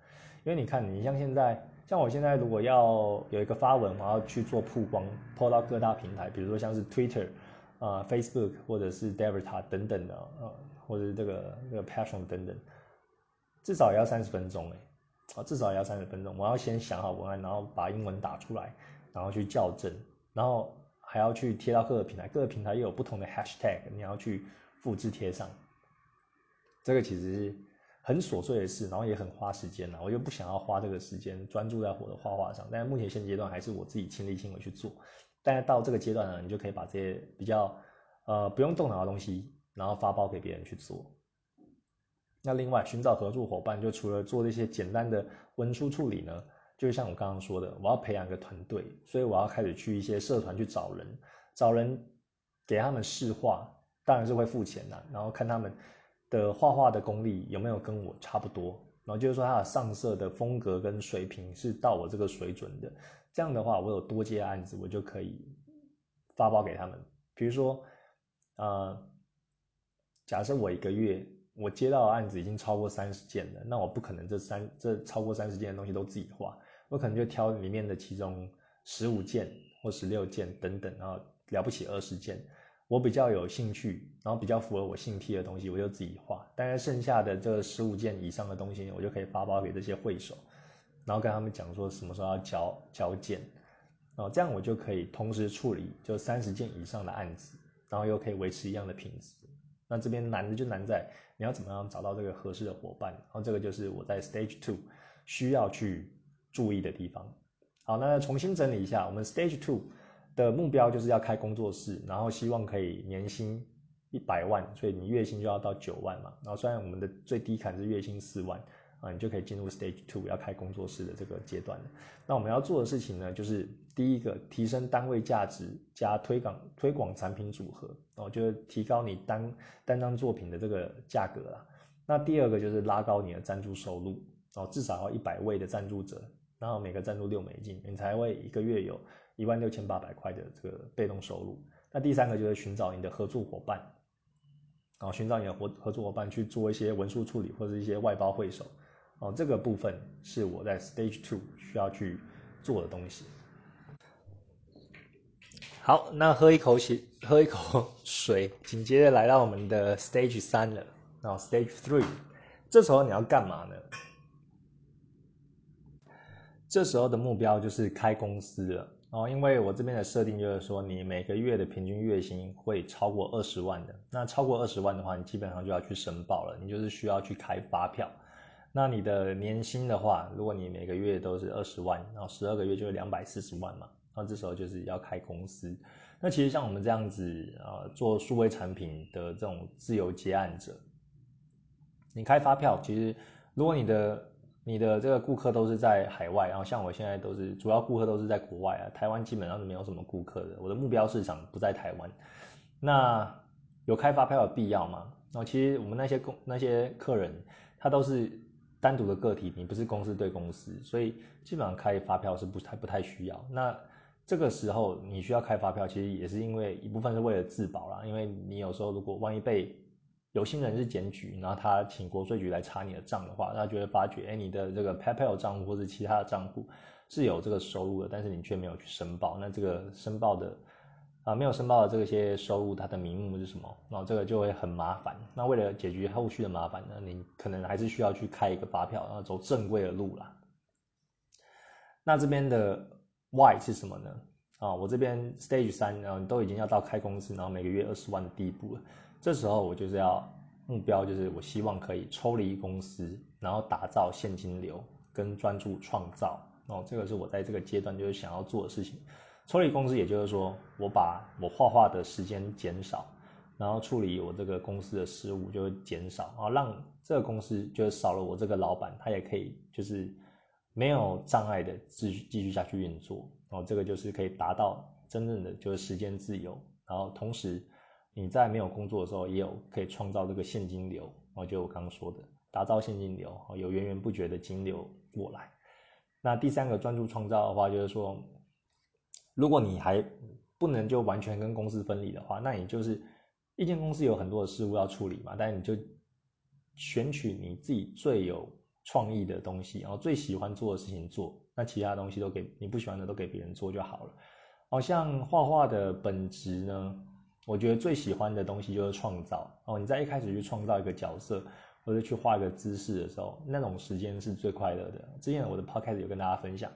因为你看，你像现在，像我现在如果要有一个发文，我要去做曝光，抛到各大平台，比如说像是 Twitter 啊、Facebook 或者是 Devita 等等的啊。或者是这个这个 passion 等等，至少也要三十分钟哎，啊，至少也要三十分钟。我要先想好文案，然后把英文打出来，然后去校正，然后还要去贴到各个平台，各个平台又有不同的 hashtag，你要去复制贴上。这个其实是很琐碎的事，然后也很花时间呐，我又不想要花这个时间专注在我的画画上。但是目前现阶段还是我自己亲力亲为去做。但是到这个阶段呢，你就可以把这些比较呃不用动脑的东西，然后发包给别人去做。那另外寻找合作伙伴，就除了做这些简单的文书处理呢，就像我刚刚说的，我要培养一个团队，所以我要开始去一些社团去找人，找人给他们试画，当然是会付钱的，然后看他们。的画画的功力有没有跟我差不多？然后就是说他的上色的风格跟水平是到我这个水准的。这样的话，我有多接案子，我就可以发包给他们。比如说，呃，假设我一个月我接到的案子已经超过三十件了，那我不可能这三这超过三十件的东西都自己画，我可能就挑里面的其中十五件或十六件等等，然后了不起二十件。我比较有兴趣，然后比较符合我性癖的东西，我就自己画。大概剩下的这十五件以上的东西，我就可以发包给这些会手，然后跟他们讲说什么时候要交交件，然后这样我就可以同时处理就三十件以上的案子，然后又可以维持一样的品质。那这边难的就难在你要怎么样找到这个合适的伙伴，然后这个就是我在 Stage Two 需要去注意的地方。好，那重新整理一下，我们 Stage Two。的目标就是要开工作室，然后希望可以年薪一百万，所以你月薪就要到九万嘛。然后虽然我们的最低坎是月薪四万啊，你就可以进入 Stage Two 要开工作室的这个阶段了。那我们要做的事情呢，就是第一个提升单位价值加推广推广产品组合，哦，就是提高你单单张作品的这个价格啦。那第二个就是拉高你的赞助收入，哦，至少要一百位的赞助者，然后每个赞助六美金，你才会一个月有。一万六千八百块的这个被动收入，那第三个就是寻找你的合作伙伴，然后寻找你的合合作伙伴去做一些文书处理或者一些外包会手，哦，这个部分是我在 Stage Two 需要去做的东西。好，那喝一口水，喝一口水，紧接着来到我们的 Stage 三了，然后 Stage Three，这时候你要干嘛呢？这时候的目标就是开公司了。哦，因为我这边的设定就是说，你每个月的平均月薪会超过二十万的。那超过二十万的话，你基本上就要去申报了，你就是需要去开发票。那你的年薪的话，如果你每个月都是二十万，然后十二个月就是两百四十万嘛，那这时候就是要开公司。那其实像我们这样子啊，做数位产品的这种自由接案者，你开发票，其实如果你的你的这个顾客都是在海外，然后像我现在都是主要顾客都是在国外啊，台湾基本上是没有什么顾客的。我的目标市场不在台湾，那有开发票的必要吗？然后其实我们那些公那些客人，他都是单独的个体，你不是公司对公司，所以基本上开发票是不太不太需要。那这个时候你需要开发票，其实也是因为一部分是为了自保啦，因为你有时候如果万一被有心人是检举，然后他请国税局来查你的账的话，那就会发觉，哎，你的这个 PayPal 账户或者其他的账户是有这个收入的，但是你却没有去申报，那这个申报的啊没有申报的这些收入，它的名目是什么？然后这个就会很麻烦。那为了解决后续的麻烦呢，你可能还是需要去开一个发票，然后走正规的路啦。那这边的 Why 是什么呢？啊，我这边 Stage 三，然后都已经要到开公司，然后每个月二十万的地步了。这时候我就是要目标，就是我希望可以抽离公司，然后打造现金流跟专注创造。哦，这个是我在这个阶段就是想要做的事情。抽离公司，也就是说我把我画画的时间减少，然后处理我这个公司的事务就会减少，然后让这个公司就少了我这个老板，他也可以就是没有障碍的继续继续下去运作。哦，这个就是可以达到真正的就是时间自由，然后同时。你在没有工作的时候，也有可以创造这个现金流，哦，就我刚刚说的，打造现金流，有源源不绝的金流过来。那第三个专注创造的话，就是说，如果你还不能就完全跟公司分离的话，那你就是一间公司有很多的事物要处理嘛，但你就选取你自己最有创意的东西，然后最喜欢做的事情做，那其他东西都给你不喜欢的都给别人做就好了。好像画画的本质呢？我觉得最喜欢的东西就是创造哦。你在一开始去创造一个角色，或者去画一个姿势的时候，那种时间是最快乐的。之前我的 podcast 有跟大家分享，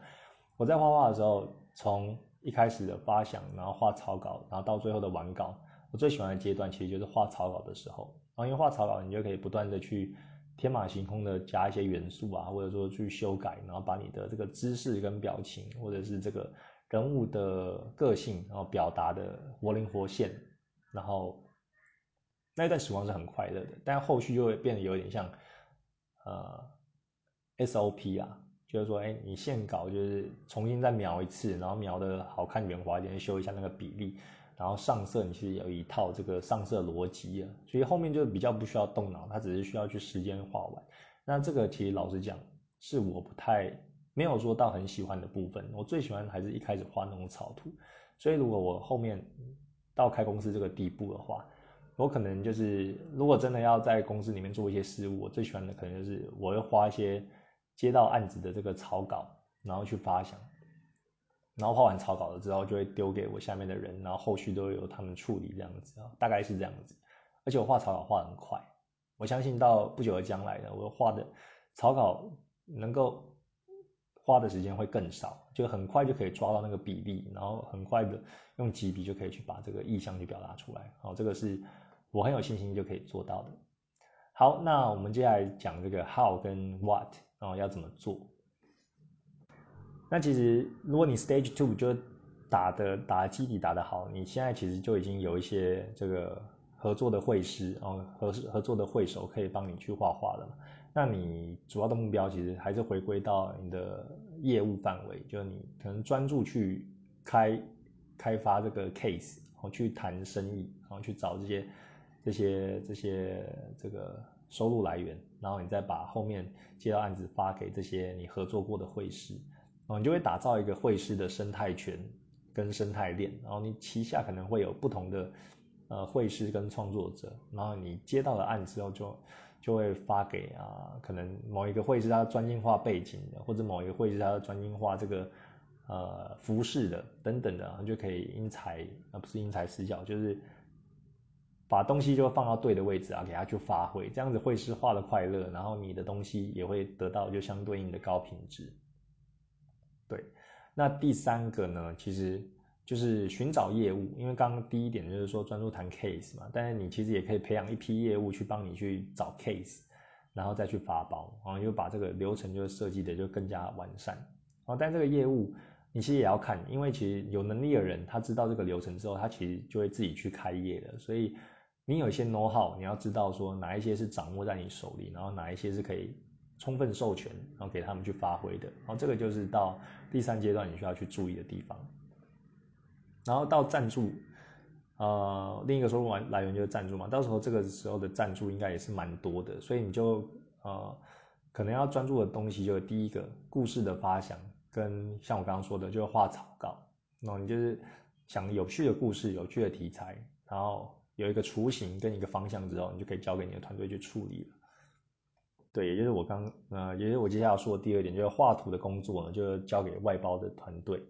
我在画画的时候，从一开始的发想，然后画草稿，然后到最后的完稿，我最喜欢的阶段其实就是画草稿的时候。然后因为画草稿，你就可以不断的去天马行空的加一些元素啊，或者说去修改，然后把你的这个姿势跟表情，或者是这个人物的个性，然后表达的活灵活现，然后那一段时光是很快乐的，但后续就会变得有点像呃 SOP 啊，就是说，哎，你线稿就是重新再描一次，然后描的好看圆滑一点，修一下那个比例。然后上色你其实有一套这个上色逻辑啊，所以后面就比较不需要动脑，它只是需要去时间画完。那这个其实老实讲，是我不太没有说到很喜欢的部分。我最喜欢还是一开始画那种草图。所以如果我后面到开公司这个地步的话，我可能就是如果真的要在公司里面做一些事务，我最喜欢的可能就是我会画一些接到案子的这个草稿，然后去发想。然后画完草稿了之后，就会丢给我下面的人，然后后续都由他们处理这样子，大概是这样子。而且我画草稿画很快，我相信到不久的将来呢，我画的草稿能够花的时间会更少，就很快就可以抓到那个比例，然后很快的用几笔就可以去把这个意向去表达出来。好，这个是我很有信心就可以做到的。好，那我们接下来讲这个 how 跟 what，然后要怎么做。那其实，如果你 stage two 就打的打基底打得好，你现在其实就已经有一些这个合作的绘师，然后合合作的绘手可以帮你去画画了。那你主要的目标其实还是回归到你的业务范围，就是你可能专注去开开发这个 case，然后去谈生意，然后去找这些这些这些这个收入来源，然后你再把后面接到案子发给这些你合作过的会师。然后，你就会打造一个会师的生态圈跟生态链，然后你旗下可能会有不同的呃会师跟创作者，然后你接到了案之后就就会发给啊，可能某一个会是他专精化背景的，或者某一个会是他专精化这个呃服饰的等等的，就可以因材啊不是因材施教，就是把东西就放到对的位置啊，给他去发挥，这样子会师画的快乐，然后你的东西也会得到就相对应的高品质。对，那第三个呢，其实就是寻找业务，因为刚刚第一点就是说专注谈 case 嘛，但是你其实也可以培养一批业务去帮你去找 case，然后再去发包，然后就把这个流程就设计的就更加完善。然后但这个业务你其实也要看，因为其实有能力的人他知道这个流程之后，他其实就会自己去开业的，所以你有一些 know how，你要知道说哪一些是掌握在你手里，然后哪一些是可以。充分授权，然后给他们去发挥的，然后这个就是到第三阶段你需要去注意的地方。然后到赞助，呃，另一个收入来来源就是赞助嘛，到时候这个时候的赞助应该也是蛮多的，所以你就呃，可能要专注的东西就是第一个故事的发想，跟像我刚刚说的，就是画草稿，那你就是想有趣的故事、有趣的题材，然后有一个雏形跟一个方向之后，你就可以交给你的团队去处理了。对，也就是我刚呃，也就是我接下来要说的第二点，就是画图的工作呢，就交给外包的团队。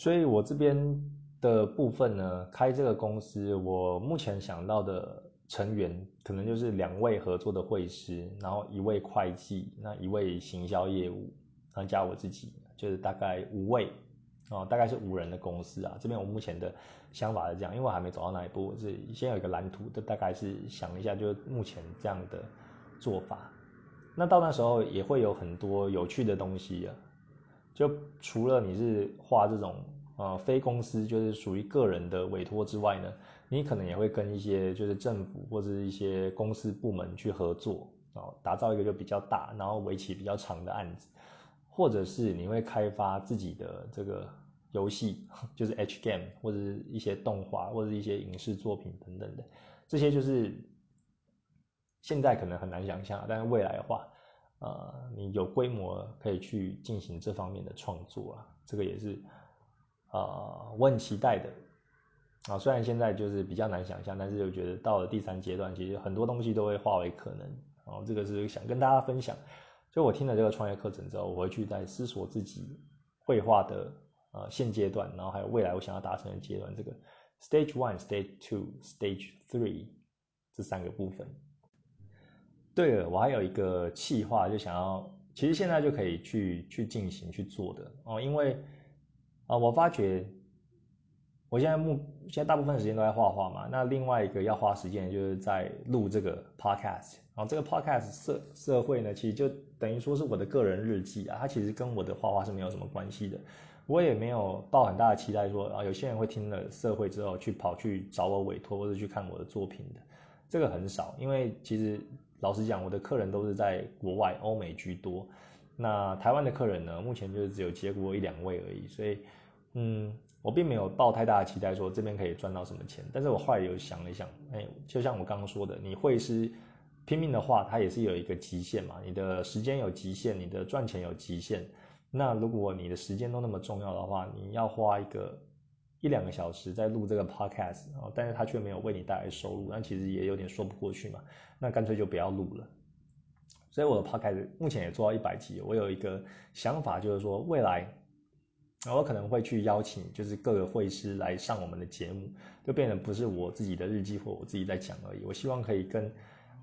所以我这边的部分呢，开这个公司，我目前想到的成员可能就是两位合作的会师，然后一位会计，那一位行销业务，然后加我自己，就是大概五位哦，大概是五人的公司啊。这边我目前的想法是这样，因为我还没走到那一步，是先有一个蓝图，的大概是想一下，就是目前这样的。做法，那到那时候也会有很多有趣的东西啊。就除了你是画这种呃非公司，就是属于个人的委托之外呢，你可能也会跟一些就是政府或者一些公司部门去合作啊，打造一个就比较大，然后为期比较长的案子，或者是你会开发自己的这个游戏，就是 H game 或者是一些动画或者一些影视作品等等的，这些就是。现在可能很难想象，但是未来的话，呃，你有规模可以去进行这方面的创作啊，这个也是，呃，我很期待的，啊，虽然现在就是比较难想象，但是我觉得到了第三阶段，其实很多东西都会化为可能，然后这个是想跟大家分享，就我听了这个创业课程之后，我会去在思索自己绘画的呃现阶段，然后还有未来我想要达成的阶段，这个 stage one、stage two、stage three 这三个部分。对了，我还有一个计划，就想要，其实现在就可以去去进行去做的。哦，因为啊，我发觉我现在目现在大部分时间都在画画嘛，那另外一个要花时间就是在录这个 podcast，然后这个 podcast 社社会呢，其实就等于说是我的个人日记啊，它其实跟我的画画是没有什么关系的，我也没有抱很大的期待说啊，有些人会听了社会之后去跑去找我委托或者去看我的作品的，这个很少，因为其实老实讲，我的客人都是在国外，欧美居多，那台湾的客人呢，目前就是只有接过一两位而已，所以嗯。我并没有抱太大的期待，说这边可以赚到什么钱。但是我后来有想了一想，哎，就像我刚刚说的，你会是拼命的话，它也是有一个极限嘛。你的时间有极限，你的赚钱有极限。那如果你的时间都那么重要的话，你要花一个一两个小时在录这个 podcast 哦，但是它却没有为你带来收入，那其实也有点说不过去嘛。那干脆就不要录了。所以我的 podcast 目前也做到一百集。我有一个想法，就是说未来。我可能会去邀请，就是各个会师来上我们的节目，就变成不是我自己的日记或我自己在讲而已。我希望可以跟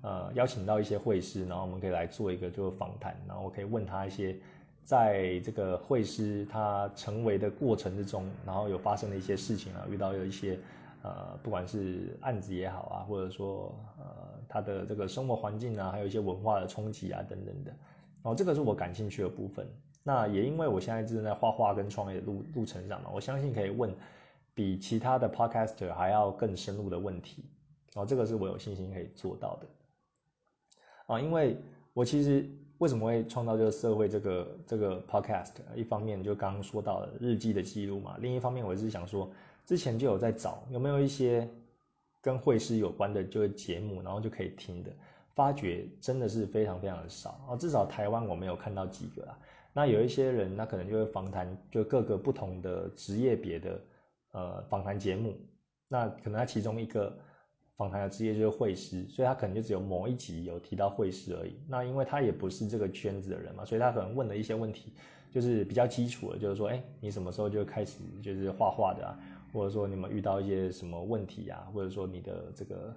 呃邀请到一些会师，然后我们可以来做一个就是访谈，然后我可以问他一些在这个会师他成为的过程之中，然后有发生的一些事情啊，遇到有一些呃不管是案子也好啊，或者说呃他的这个生活环境啊，还有一些文化的冲击啊等等的，然后这个是我感兴趣的部分。那也因为我现在正在画画跟创业的路路程上嘛，我相信可以问比其他的 podcaster 还要更深入的问题，哦，这个是我有信心可以做到的，啊，因为我其实为什么会创造这个社会这个这个 podcast，一方面就刚刚说到日记的记录嘛，另一方面我是想说，之前就有在找有没有一些跟会师有关的就是节目，然后就可以听的，发觉真的是非常非常的少啊，至少台湾我没有看到几个啊。那有一些人，那可能就会访谈，就各个不同的职业别的呃访谈节目。那可能他其中一个访谈的职业就是会师，所以他可能就只有某一集有提到会师而已。那因为他也不是这个圈子的人嘛，所以他可能问的一些问题就是比较基础的，就是说，哎，你什么时候就开始就是画画的啊？或者说你们遇到一些什么问题啊？或者说你的这个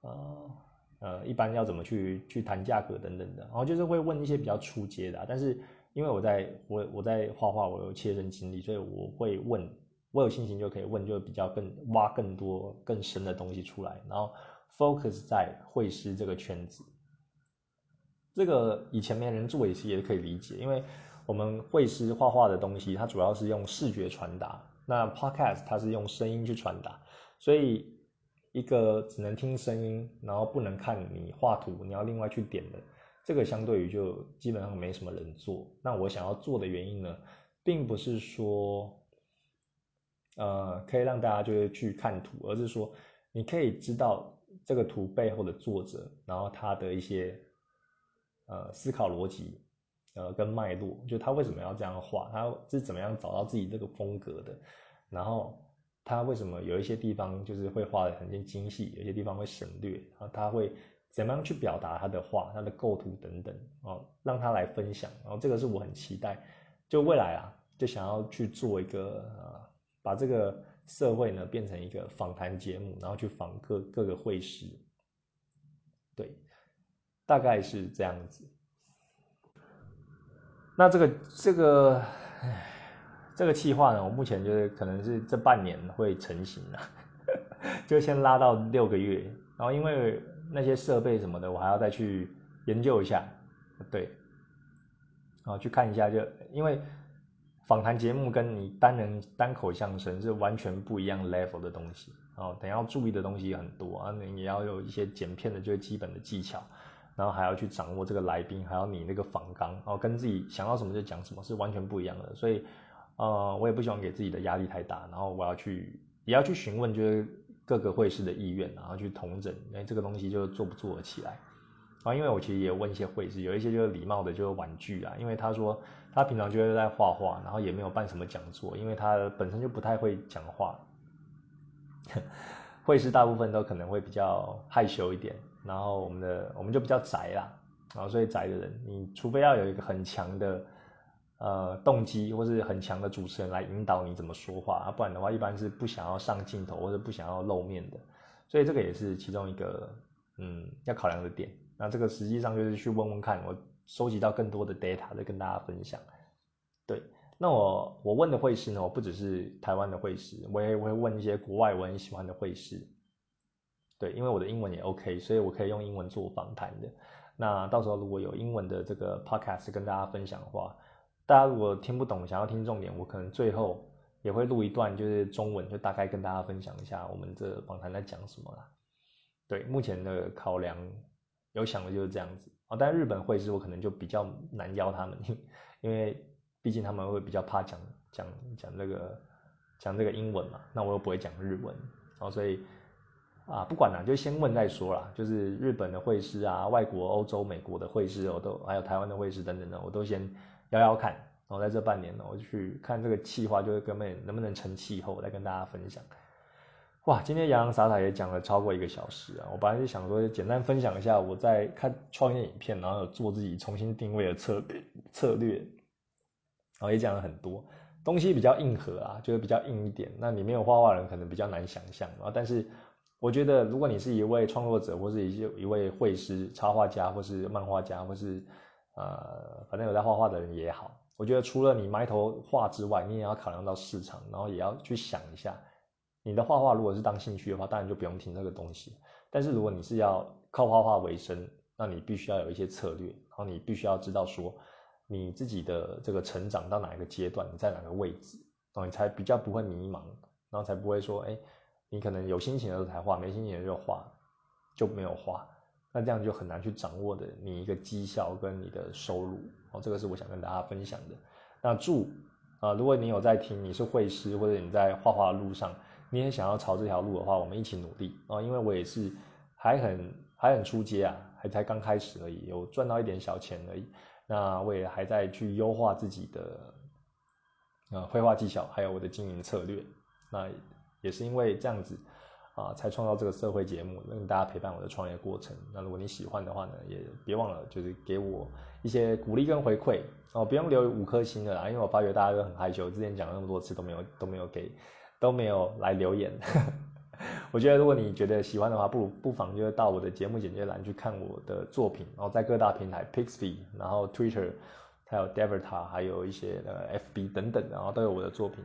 呃呃，一般要怎么去去谈价格等等的，然后就是会问一些比较初阶的，但是。因为我在我我在画画，我有切身经历，所以我会问，我有信心就可以问，就比较更挖更多更深的东西出来，然后 focus 在绘师这个圈子。这个以前没人做也是也可以理解，因为我们绘师画画的东西，它主要是用视觉传达，那 podcast 它是用声音去传达，所以一个只能听声音，然后不能看你画图，你要另外去点的。这个相对于就基本上没什么人做。那我想要做的原因呢，并不是说，呃，可以让大家就是去看图，而是说你可以知道这个图背后的作者，然后他的一些呃思考逻辑，呃跟脉络，就他为什么要这样画，他是怎么样找到自己这个风格的，然后他为什么有一些地方就是会画的很精细，有些地方会省略，然后他会。怎么样去表达他的画、他的构图等等哦，让他来分享，然后这个是我很期待，就未来啊，就想要去做一个呃，把这个社会呢变成一个访谈节目，然后去访各各个会师，对，大概是这样子。那这个这个这个计划呢，我目前就是可能是这半年会成型了，就先拉到六个月，然后因为。那些设备什么的，我还要再去研究一下，对，然后，去看一下，就因为访谈节目跟你单人单口相声是完全不一样 level 的东西，哦，等要注意的东西很多啊，你也要有一些剪片的最基本的技巧，然后还要去掌握这个来宾，还有你那个访纲，然后跟自己想到什么就讲什么，是完全不一样的，所以，呃，我也不希望给自己的压力太大，然后我要去也要去询问，就是。各个会师的意愿，然后去统整，哎，这个东西就做不做得起来？啊，因为我其实也问一些会师，有一些就是礼貌的，就是婉拒啊，因为他说他平常就是在画画，然后也没有办什么讲座，因为他本身就不太会讲话。会师大部分都可能会比较害羞一点，然后我们的我们就比较宅啦，然后所以宅的人，你除非要有一个很强的。呃，动机或是很强的主持人来引导你怎么说话啊，不然的话一般是不想要上镜头或者不想要露面的，所以这个也是其中一个嗯要考量的点。那这个实际上就是去问问看，我收集到更多的 data 再跟大家分享。对，那我我问的会师呢，我不只是台湾的会师，我也会问一些国外我很喜欢的会师。对，因为我的英文也 OK，所以我可以用英文做访谈的。那到时候如果有英文的这个 podcast 跟大家分享的话，大家如果听不懂，想要听重点，我可能最后也会录一段，就是中文，就大概跟大家分享一下我们这访谈在讲什么啦。对，目前的考量有想的就是这样子啊。但日本会师我可能就比较难邀他们，因为毕竟他们会比较怕讲讲讲这个讲这个英文嘛，那我又不会讲日文，然后所以。啊，不管了，就先问再说啦。就是日本的会师啊，外国、欧洲、美国的会师，我都还有台湾的会师等等的，我都先邀邀看。然后在这半年呢，我就去看这个气化，就是根本能不能成气候，再跟大家分享。哇，今天洋洋洒洒也讲了超过一个小时啊！我本来就想说，简单分享一下我在看创业影片，然后有做自己重新定位的策策略，然后也讲了很多东西，比较硬核啊，就是比较硬一点。那你没有画画人，可能比较难想象啊。但是我觉得，如果你是一位创作者，或是一一位绘师、插画家，或是漫画家，或是呃，反正有在画画的人也好，我觉得除了你埋头画之外，你也要考量到市场，然后也要去想一下，你的画画如果是当兴趣的话，当然就不用听这个东西。但是如果你是要靠画画为生，那你必须要有一些策略，然后你必须要知道说你自己的这个成长到哪一个阶段，你在哪个位置，然后你才比较不会迷茫，然后才不会说，哎。你可能有心情的时候才画，没心情的就画，就没有画。那这样就很难去掌握的你一个绩效跟你的收入哦，这个是我想跟大家分享的。那祝啊，如果你有在听，你是会师或者你在画画路上，你也想要朝这条路的话，我们一起努力啊！因为我也是还很还很出街啊，还才刚开始而已，有赚到一点小钱而已。那我也还在去优化自己的呃绘画技巧，还有我的经营策略。那。也是因为这样子啊，才创造这个社会节目，让大家陪伴我的创业过程。那如果你喜欢的话呢，也别忘了就是给我一些鼓励跟回馈哦，不用留五颗星的啦，因为我发觉大家都很害羞，之前讲了那么多次都没有都没有给都没有来留言。我觉得如果你觉得喜欢的话，不如不妨就到我的节目简介栏去看我的作品，然后在各大平台 Pixby，然后 Twitter，还有 Devita，还有一些呃 FB 等等，然后都有我的作品。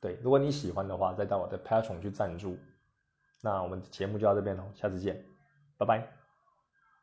对，如果你喜欢的话，再到我的 Patreon 去赞助。那我们节目就到这边喽，下次见，拜拜。